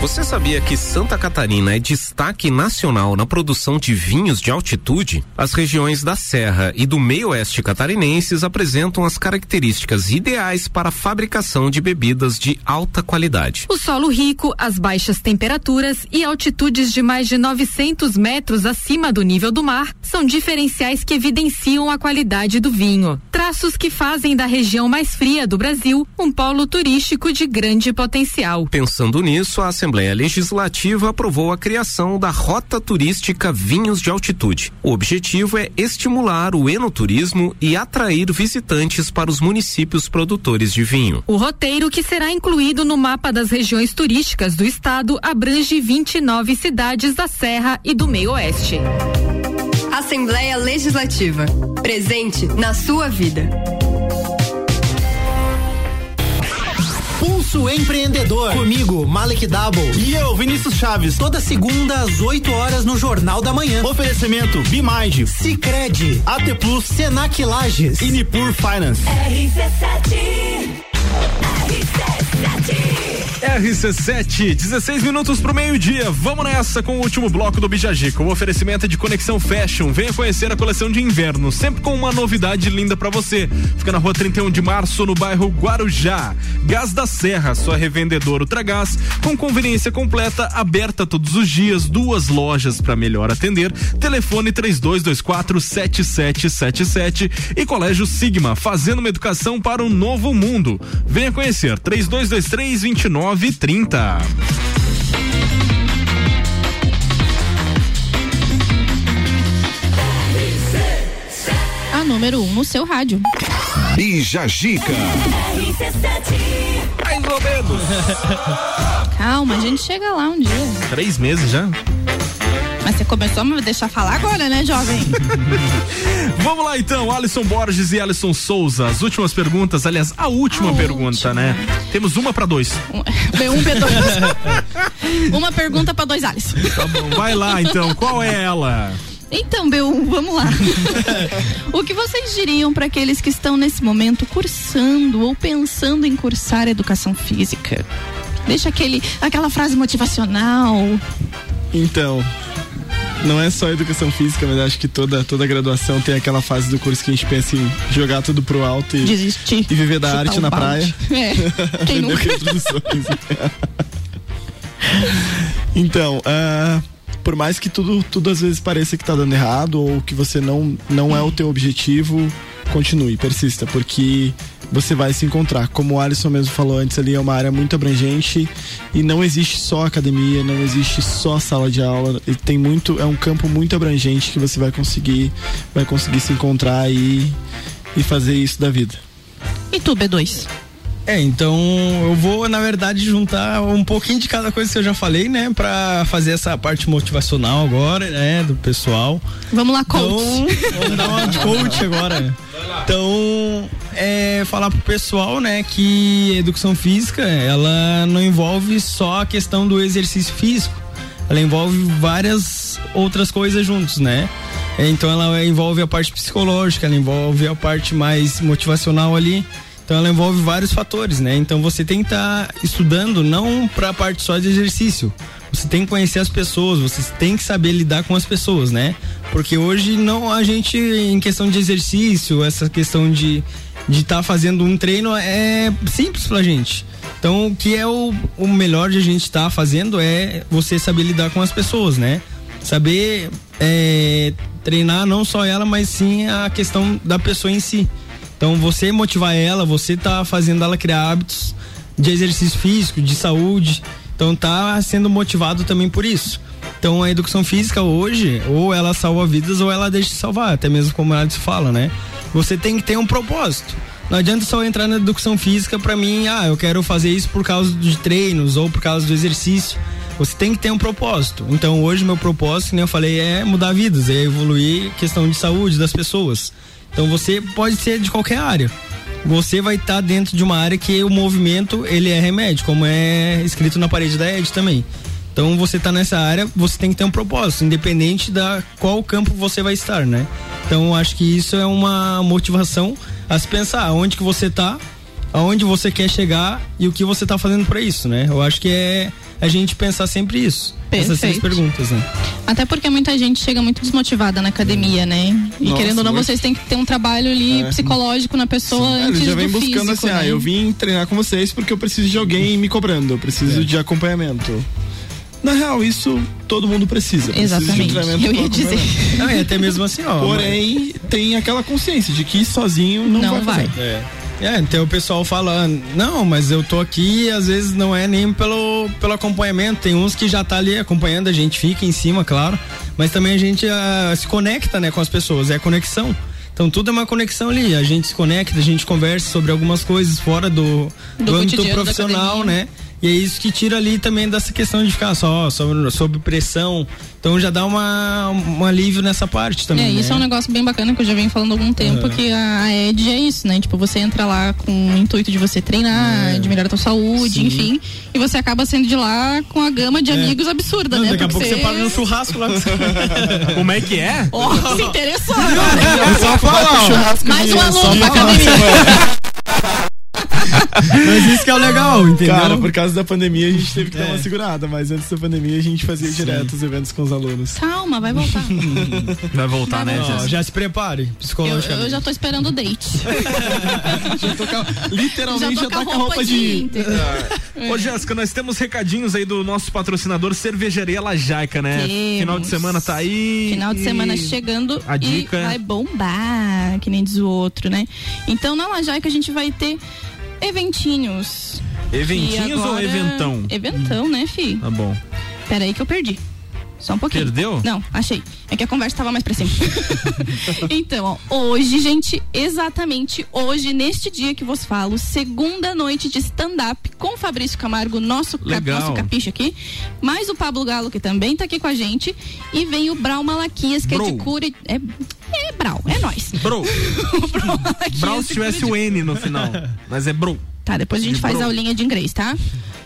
Você sabia que Santa Catarina é destaque nacional na produção de vinhos de altitude? As regiões da Serra e do meio-oeste catarinenses apresentam as características ideais para a fabricação de bebidas de alta qualidade. O solo rico, as baixas temperaturas e altitudes de mais de 900 metros acima do nível do mar são diferenciais que evidenciam a qualidade do vinho. Traços que fazem da região mais fria do Brasil um polo turístico de grande potencial. Pensando nisso, a Assembleia Legislativa aprovou a criação da Rota Turística Vinhos de Altitude. O objetivo é estimular o enoturismo e atrair visitantes para os municípios produtores de vinho. O roteiro, que será incluído no mapa das regiões turísticas do estado, abrange 29 cidades da Serra e do Meio-Oeste. Assembleia Legislativa. Presente na sua vida. Pulso Empreendedor. Comigo, Malek Double. E eu, Vinícius Chaves. Toda segunda às 8 horas no Jornal da Manhã. Oferecimento Bimind. Cicred. AT Plus. Senac Lages. E Nipur Finance. RC7. RC7, 16 minutos pro meio-dia. Vamos nessa com o último bloco do Bijagica. O oferecimento de Conexão Fashion. Venha conhecer a coleção de inverno, sempre com uma novidade linda para você. Fica na rua 31 de março, no bairro Guarujá. Gás da Serra, sua revendedora Ultragás, com conveniência completa, aberta todos os dias, duas lojas para melhor atender. Telefone 3224 7777 e Colégio Sigma, fazendo uma educação para um novo mundo. Venha conhecer 3223 2930. A número 1 um no seu rádio. Bija Gica. Mais ou menos. Calma, a gente chega lá um dia. Três meses já? Mas você começou a me deixar falar agora, né, jovem? Vamos lá então, Alisson Borges e Alisson Souza. As últimas perguntas, aliás, a última A pergunta, última. né? Temos uma para dois. B1, B2. Uma pergunta pra dois Alisson. Tá bom, vai lá então, qual é ela? Então, B1, vamos lá. o que vocês diriam para aqueles que estão nesse momento cursando ou pensando em cursar educação física? Deixa aquele, aquela frase motivacional. Então, não é só educação física, mas acho que toda, toda graduação tem aquela fase do curso que a gente pensa em jogar tudo pro alto e, Desistir. e viver da arte o na balde. praia. É, quem nunca? introduções. então, ah, por mais que tudo, tudo às vezes pareça que tá dando errado ou que você não, não é o teu objetivo, continue, persista, porque você vai se encontrar. Como o Alisson mesmo falou antes ali, é uma área muito abrangente e não existe só academia, não existe só sala de aula. E tem muito, é um campo muito abrangente que você vai conseguir, vai conseguir se encontrar e, e fazer isso da vida. E tu, B2? É, então eu vou, na verdade, juntar um pouquinho de cada coisa que eu já falei, né? Pra fazer essa parte motivacional agora, né? Do pessoal. Vamos lá, coach. Então, vamos dar uma de coach agora. Então, é falar pro pessoal, né, que educação física, ela não envolve só a questão do exercício físico. Ela envolve várias outras coisas juntos, né? Então ela envolve a parte psicológica, ela envolve a parte mais motivacional ali. Então ela envolve vários fatores, né? Então você tem que estar estudando não para a parte só de exercício. Você tem que conhecer as pessoas, você tem que saber lidar com as pessoas, né? Porque hoje não a gente em questão de exercício, essa questão de de estar fazendo um treino é simples pra gente. Então, o que é o, o melhor de a gente estar fazendo é você saber lidar com as pessoas, né? Saber é, treinar não só ela, mas sim a questão da pessoa em si. Então você motivar ela, você tá fazendo ela criar hábitos de exercício físico, de saúde. Então tá sendo motivado também por isso. Então a educação física hoje, ou ela salva vidas ou ela deixa de salvar, até mesmo como ela se fala, né? Você tem que ter um propósito. Não adianta só entrar na educação física para mim, ah, eu quero fazer isso por causa de treinos ou por causa do exercício. Você tem que ter um propósito. Então hoje meu propósito, como eu falei, é mudar vidas, é evoluir questão de saúde das pessoas. Então você pode ser de qualquer área. Você vai estar dentro de uma área que o movimento ele é remédio, como é escrito na parede da Ed também. Então você está nessa área, você tem que ter um propósito, independente da qual campo você vai estar, né? Então acho que isso é uma motivação a se pensar aonde que você está, aonde você quer chegar e o que você está fazendo para isso, né? Eu acho que é a gente pensar sempre isso. Essas três Perfeito. perguntas, né? Até porque muita gente chega muito desmotivada na academia, né? E Nossa, querendo ou não, vocês têm que ter um trabalho ali É. psicológico na pessoa É, antes ele já do vem buscando físico, assim, ah, né? eu vim treinar com vocês porque eu preciso de alguém me cobrando, eu preciso de acompanhamento. Na real, isso todo mundo precisa. precisa Exatamente, De um treinamento eu ia dizer. e até mesmo assim, ó. Porém, tem aquela consciência de que sozinho não, Não vai. vai. fazer. É. É, então o pessoal fala, não, mas eu tô aqui e às vezes não é nem pelo, pelo acompanhamento. Tem uns que já tá ali acompanhando, a gente fica em cima, claro. Mas também a gente ah, se conecta, né, com as pessoas, é a conexão. Então tudo é uma conexão ali. A gente se conecta, a gente conversa sobre algumas coisas fora do, Do do, âmbito profissional, né? E é isso que tira ali também dessa questão de ficar só sob, sob pressão. Então já dá uma, um alívio nessa parte também. É, isso né? é um negócio bem bacana que eu já venho falando há algum tempo, Aham. que a a ED é isso, né? Tipo, você entra lá com o intuito de você treinar, de melhorar a tua saúde, É. Sim. enfim. E você acaba saindo de lá com a gama de É. amigos absurda, Não, né? daqui a pouco você para no churrasco lá. Como é que é? Ó, se interessou. É só falar. Mais um É aluno da academia. Mas isso que é o legal, entendeu? Cara, por causa da pandemia a gente teve que dar uma segurada, mas antes da pandemia a gente fazia direto os eventos com os alunos. Calma, vai voltar. Vai voltar, né, Ó, Jéssica? já se prepare, Eu, psicologicamente. eu já tô esperando o date. Literalmente Já já, tô tá com com a roupa roupa de de. Inter. Ô, Jéssica, nós temos recadinhos aí do nosso patrocinador Cervejaria Lajaica, né? Temos. Final de semana tá aí. Final de e- semana chegando A e dica é- vai bombar, que nem diz o outro, né? Então na Lajaica a gente vai ter eventinhos. Eventinhos E ou agora- eventão? Eventão, né, fi? Tá bom. Pera aí que eu perdi. Só um pouquinho. Perdeu? Não, achei. É que a conversa tava mais pra cima. então, ó, hoje, gente, exatamente hoje, neste dia que vos falo, segunda noite de stand-up com Fabrício Camargo, nosso, cap, nosso capicho aqui, mais o Pablo Galo, que também tá aqui com a gente, e vem o Brau Malaquias, que é Bro. de cura. e- É, é Brau, é nós. Bro. Brau Malaquias Brau se tivesse o N no final. Mas é bro. Tá, depois a gente De faz bro. a aulinha de inglês, tá?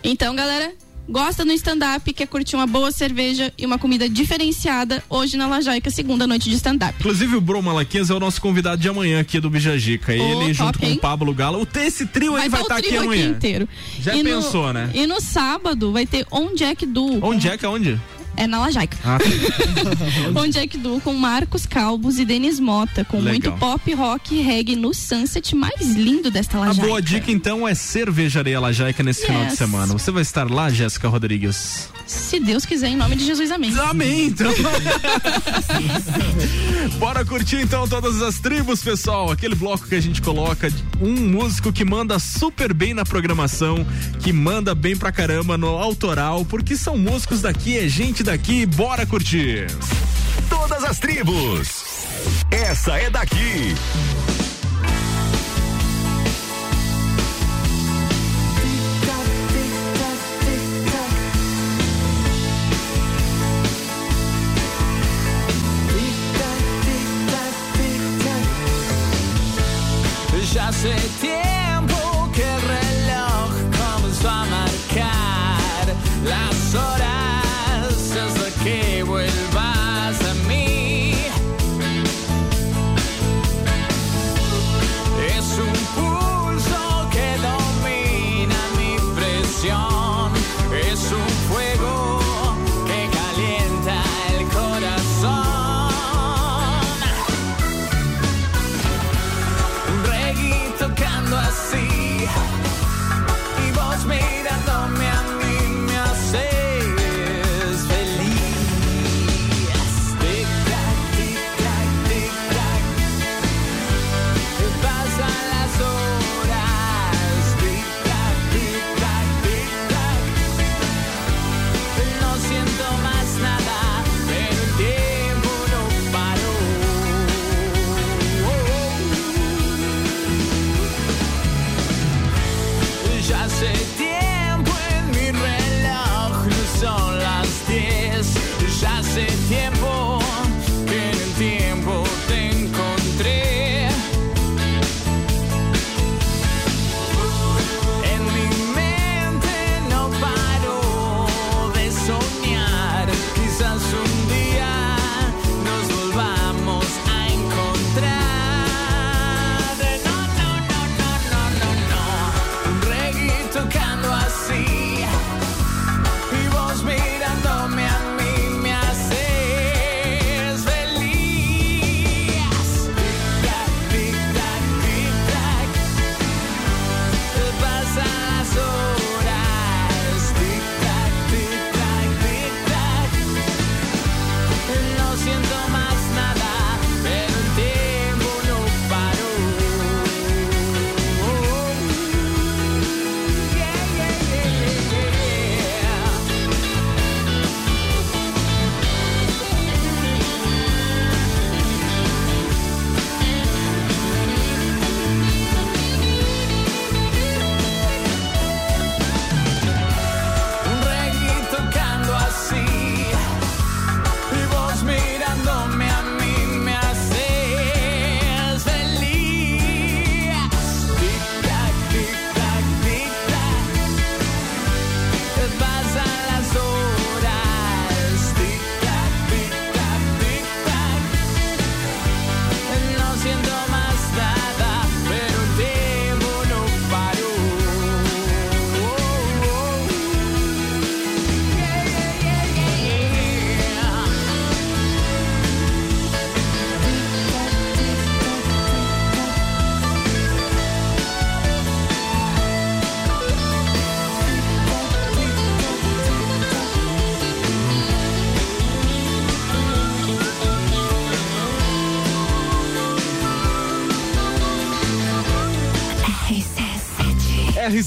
Então, galera, gosta no stand-up, quer curtir uma boa cerveja e uma comida diferenciada, hoje na Lajaica, segunda noite de stand-up. Inclusive, o Bro Malaquias é o nosso convidado de amanhã aqui do Bijagica. Ele, junto top, com hein? o Pablo Galo. O- Esse trio aí vai tá estar o aqui amanhã. inteiro. Já E no- pensou, né? E no sábado vai ter On Jack Du. Onde é que é onde? É na Lajaica. Ah, tá. On Jack Du com Marcos Calbos e Denis Mota, com Legal. muito pop, rock e reggae no sunset mais lindo desta A Lajaica. boa dica, então, é cervejaria Lajaica nesse final de Yes. semana. Você vai estar lá, Jéssica Rodrigues? Se Deus quiser, em nome de Jesus, amém. Amém, então. Bora curtir então todas as tribos, pessoal. Aquele bloco que a gente coloca um músico que manda super bem na programação, que manda bem pra caramba no autoral, porque são músicos daqui, é gente daqui. Bora curtir. Todas as tribos. Essa é daqui.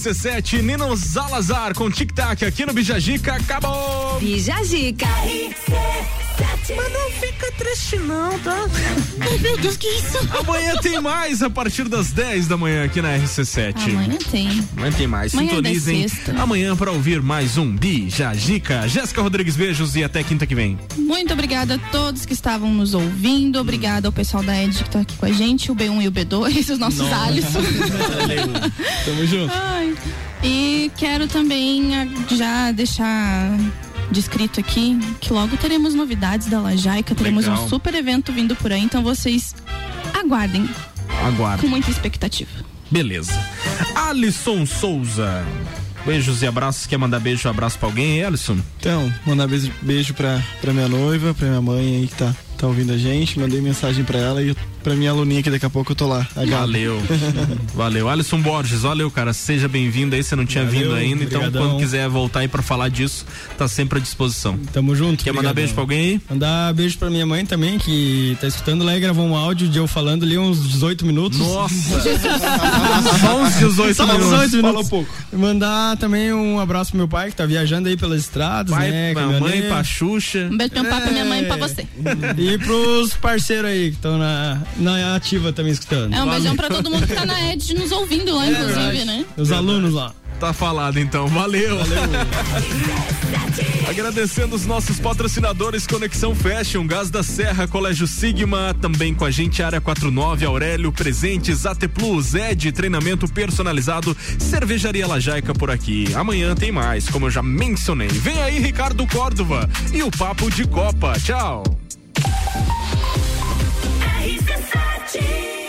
RC7, Nino Zalazar com Tic Tac aqui no Bijagica. Acabou! Bijagica. Mas não fica triste não, tá? Ai, meu Deus, que isso? Amanhã tem mais a partir das 10 da manhã aqui na RC7. Amanhã tem. Amanhã tem mais. Amanhã é Sintonizem amanhã para ouvir mais um Bijagica. Jéssica Rodrigues, beijos e até quinta que vem. Muito obrigada a todos que estavam nos ouvindo. Obrigada ao pessoal da Ed que tá aqui com a gente, o B1 e o B2, os nossos Nossa. Alisson. Tamo junto. Ai. E quero também já deixar descrito aqui que logo teremos novidades da Lajaica, teremos Legal. um super evento vindo por aí, então vocês aguardem Aguardo. com muita expectativa. Beleza. Alisson Souza. Beijos e abraços. Quer mandar beijo, abraço pra alguém, Alisson? Então, mandar beijo, beijo pra, pra minha noiva, pra minha mãe aí que tá, tá ouvindo a gente. Mandei mensagem pra ela e pra minha aluninha que daqui a pouco eu tô lá. Valeu. Valeu. Alisson Borges, valeu, cara. Seja bem-vindo aí. Você não tinha Valeu, vindo ainda, então brigadão. quando quiser voltar aí pra falar disso, tá sempre à disposição. Tamo junto. Quer mandar brigadão. beijo pra alguém aí? Mandar beijo pra minha mãe também, que tá escutando lá e gravou um áudio de eu falando ali uns 18 minutos. Nossa! Só uns 18 Só uns minutos. 18 minutos. Fala pouco. Mandar também um abraço pro meu pai, que tá viajando aí pelas estradas, Pai, né? pra mãe, pra Xuxa. Um beijo pra meu pai, pra minha mãe e pra você. E pros parceiros aí que estão na, na ativa também escutando. É um beijão pra todo mundo que tá na Ed nos ouvindo lá, inclusive, né? Os alunos lá. Tá falado então, valeu. Agradecendo os nossos patrocinadores Conexão Fashion, Gás da Serra, Colégio Sigma, também com a gente Área 49, Aurélio, Presentes, AT Plus, Ed, treinamento personalizado, Cervejaria Lajaica por aqui. Amanhã tem mais, como eu já mencionei. Vem aí Ricardo Córdova e o Papo de Copa. Tchau. RC7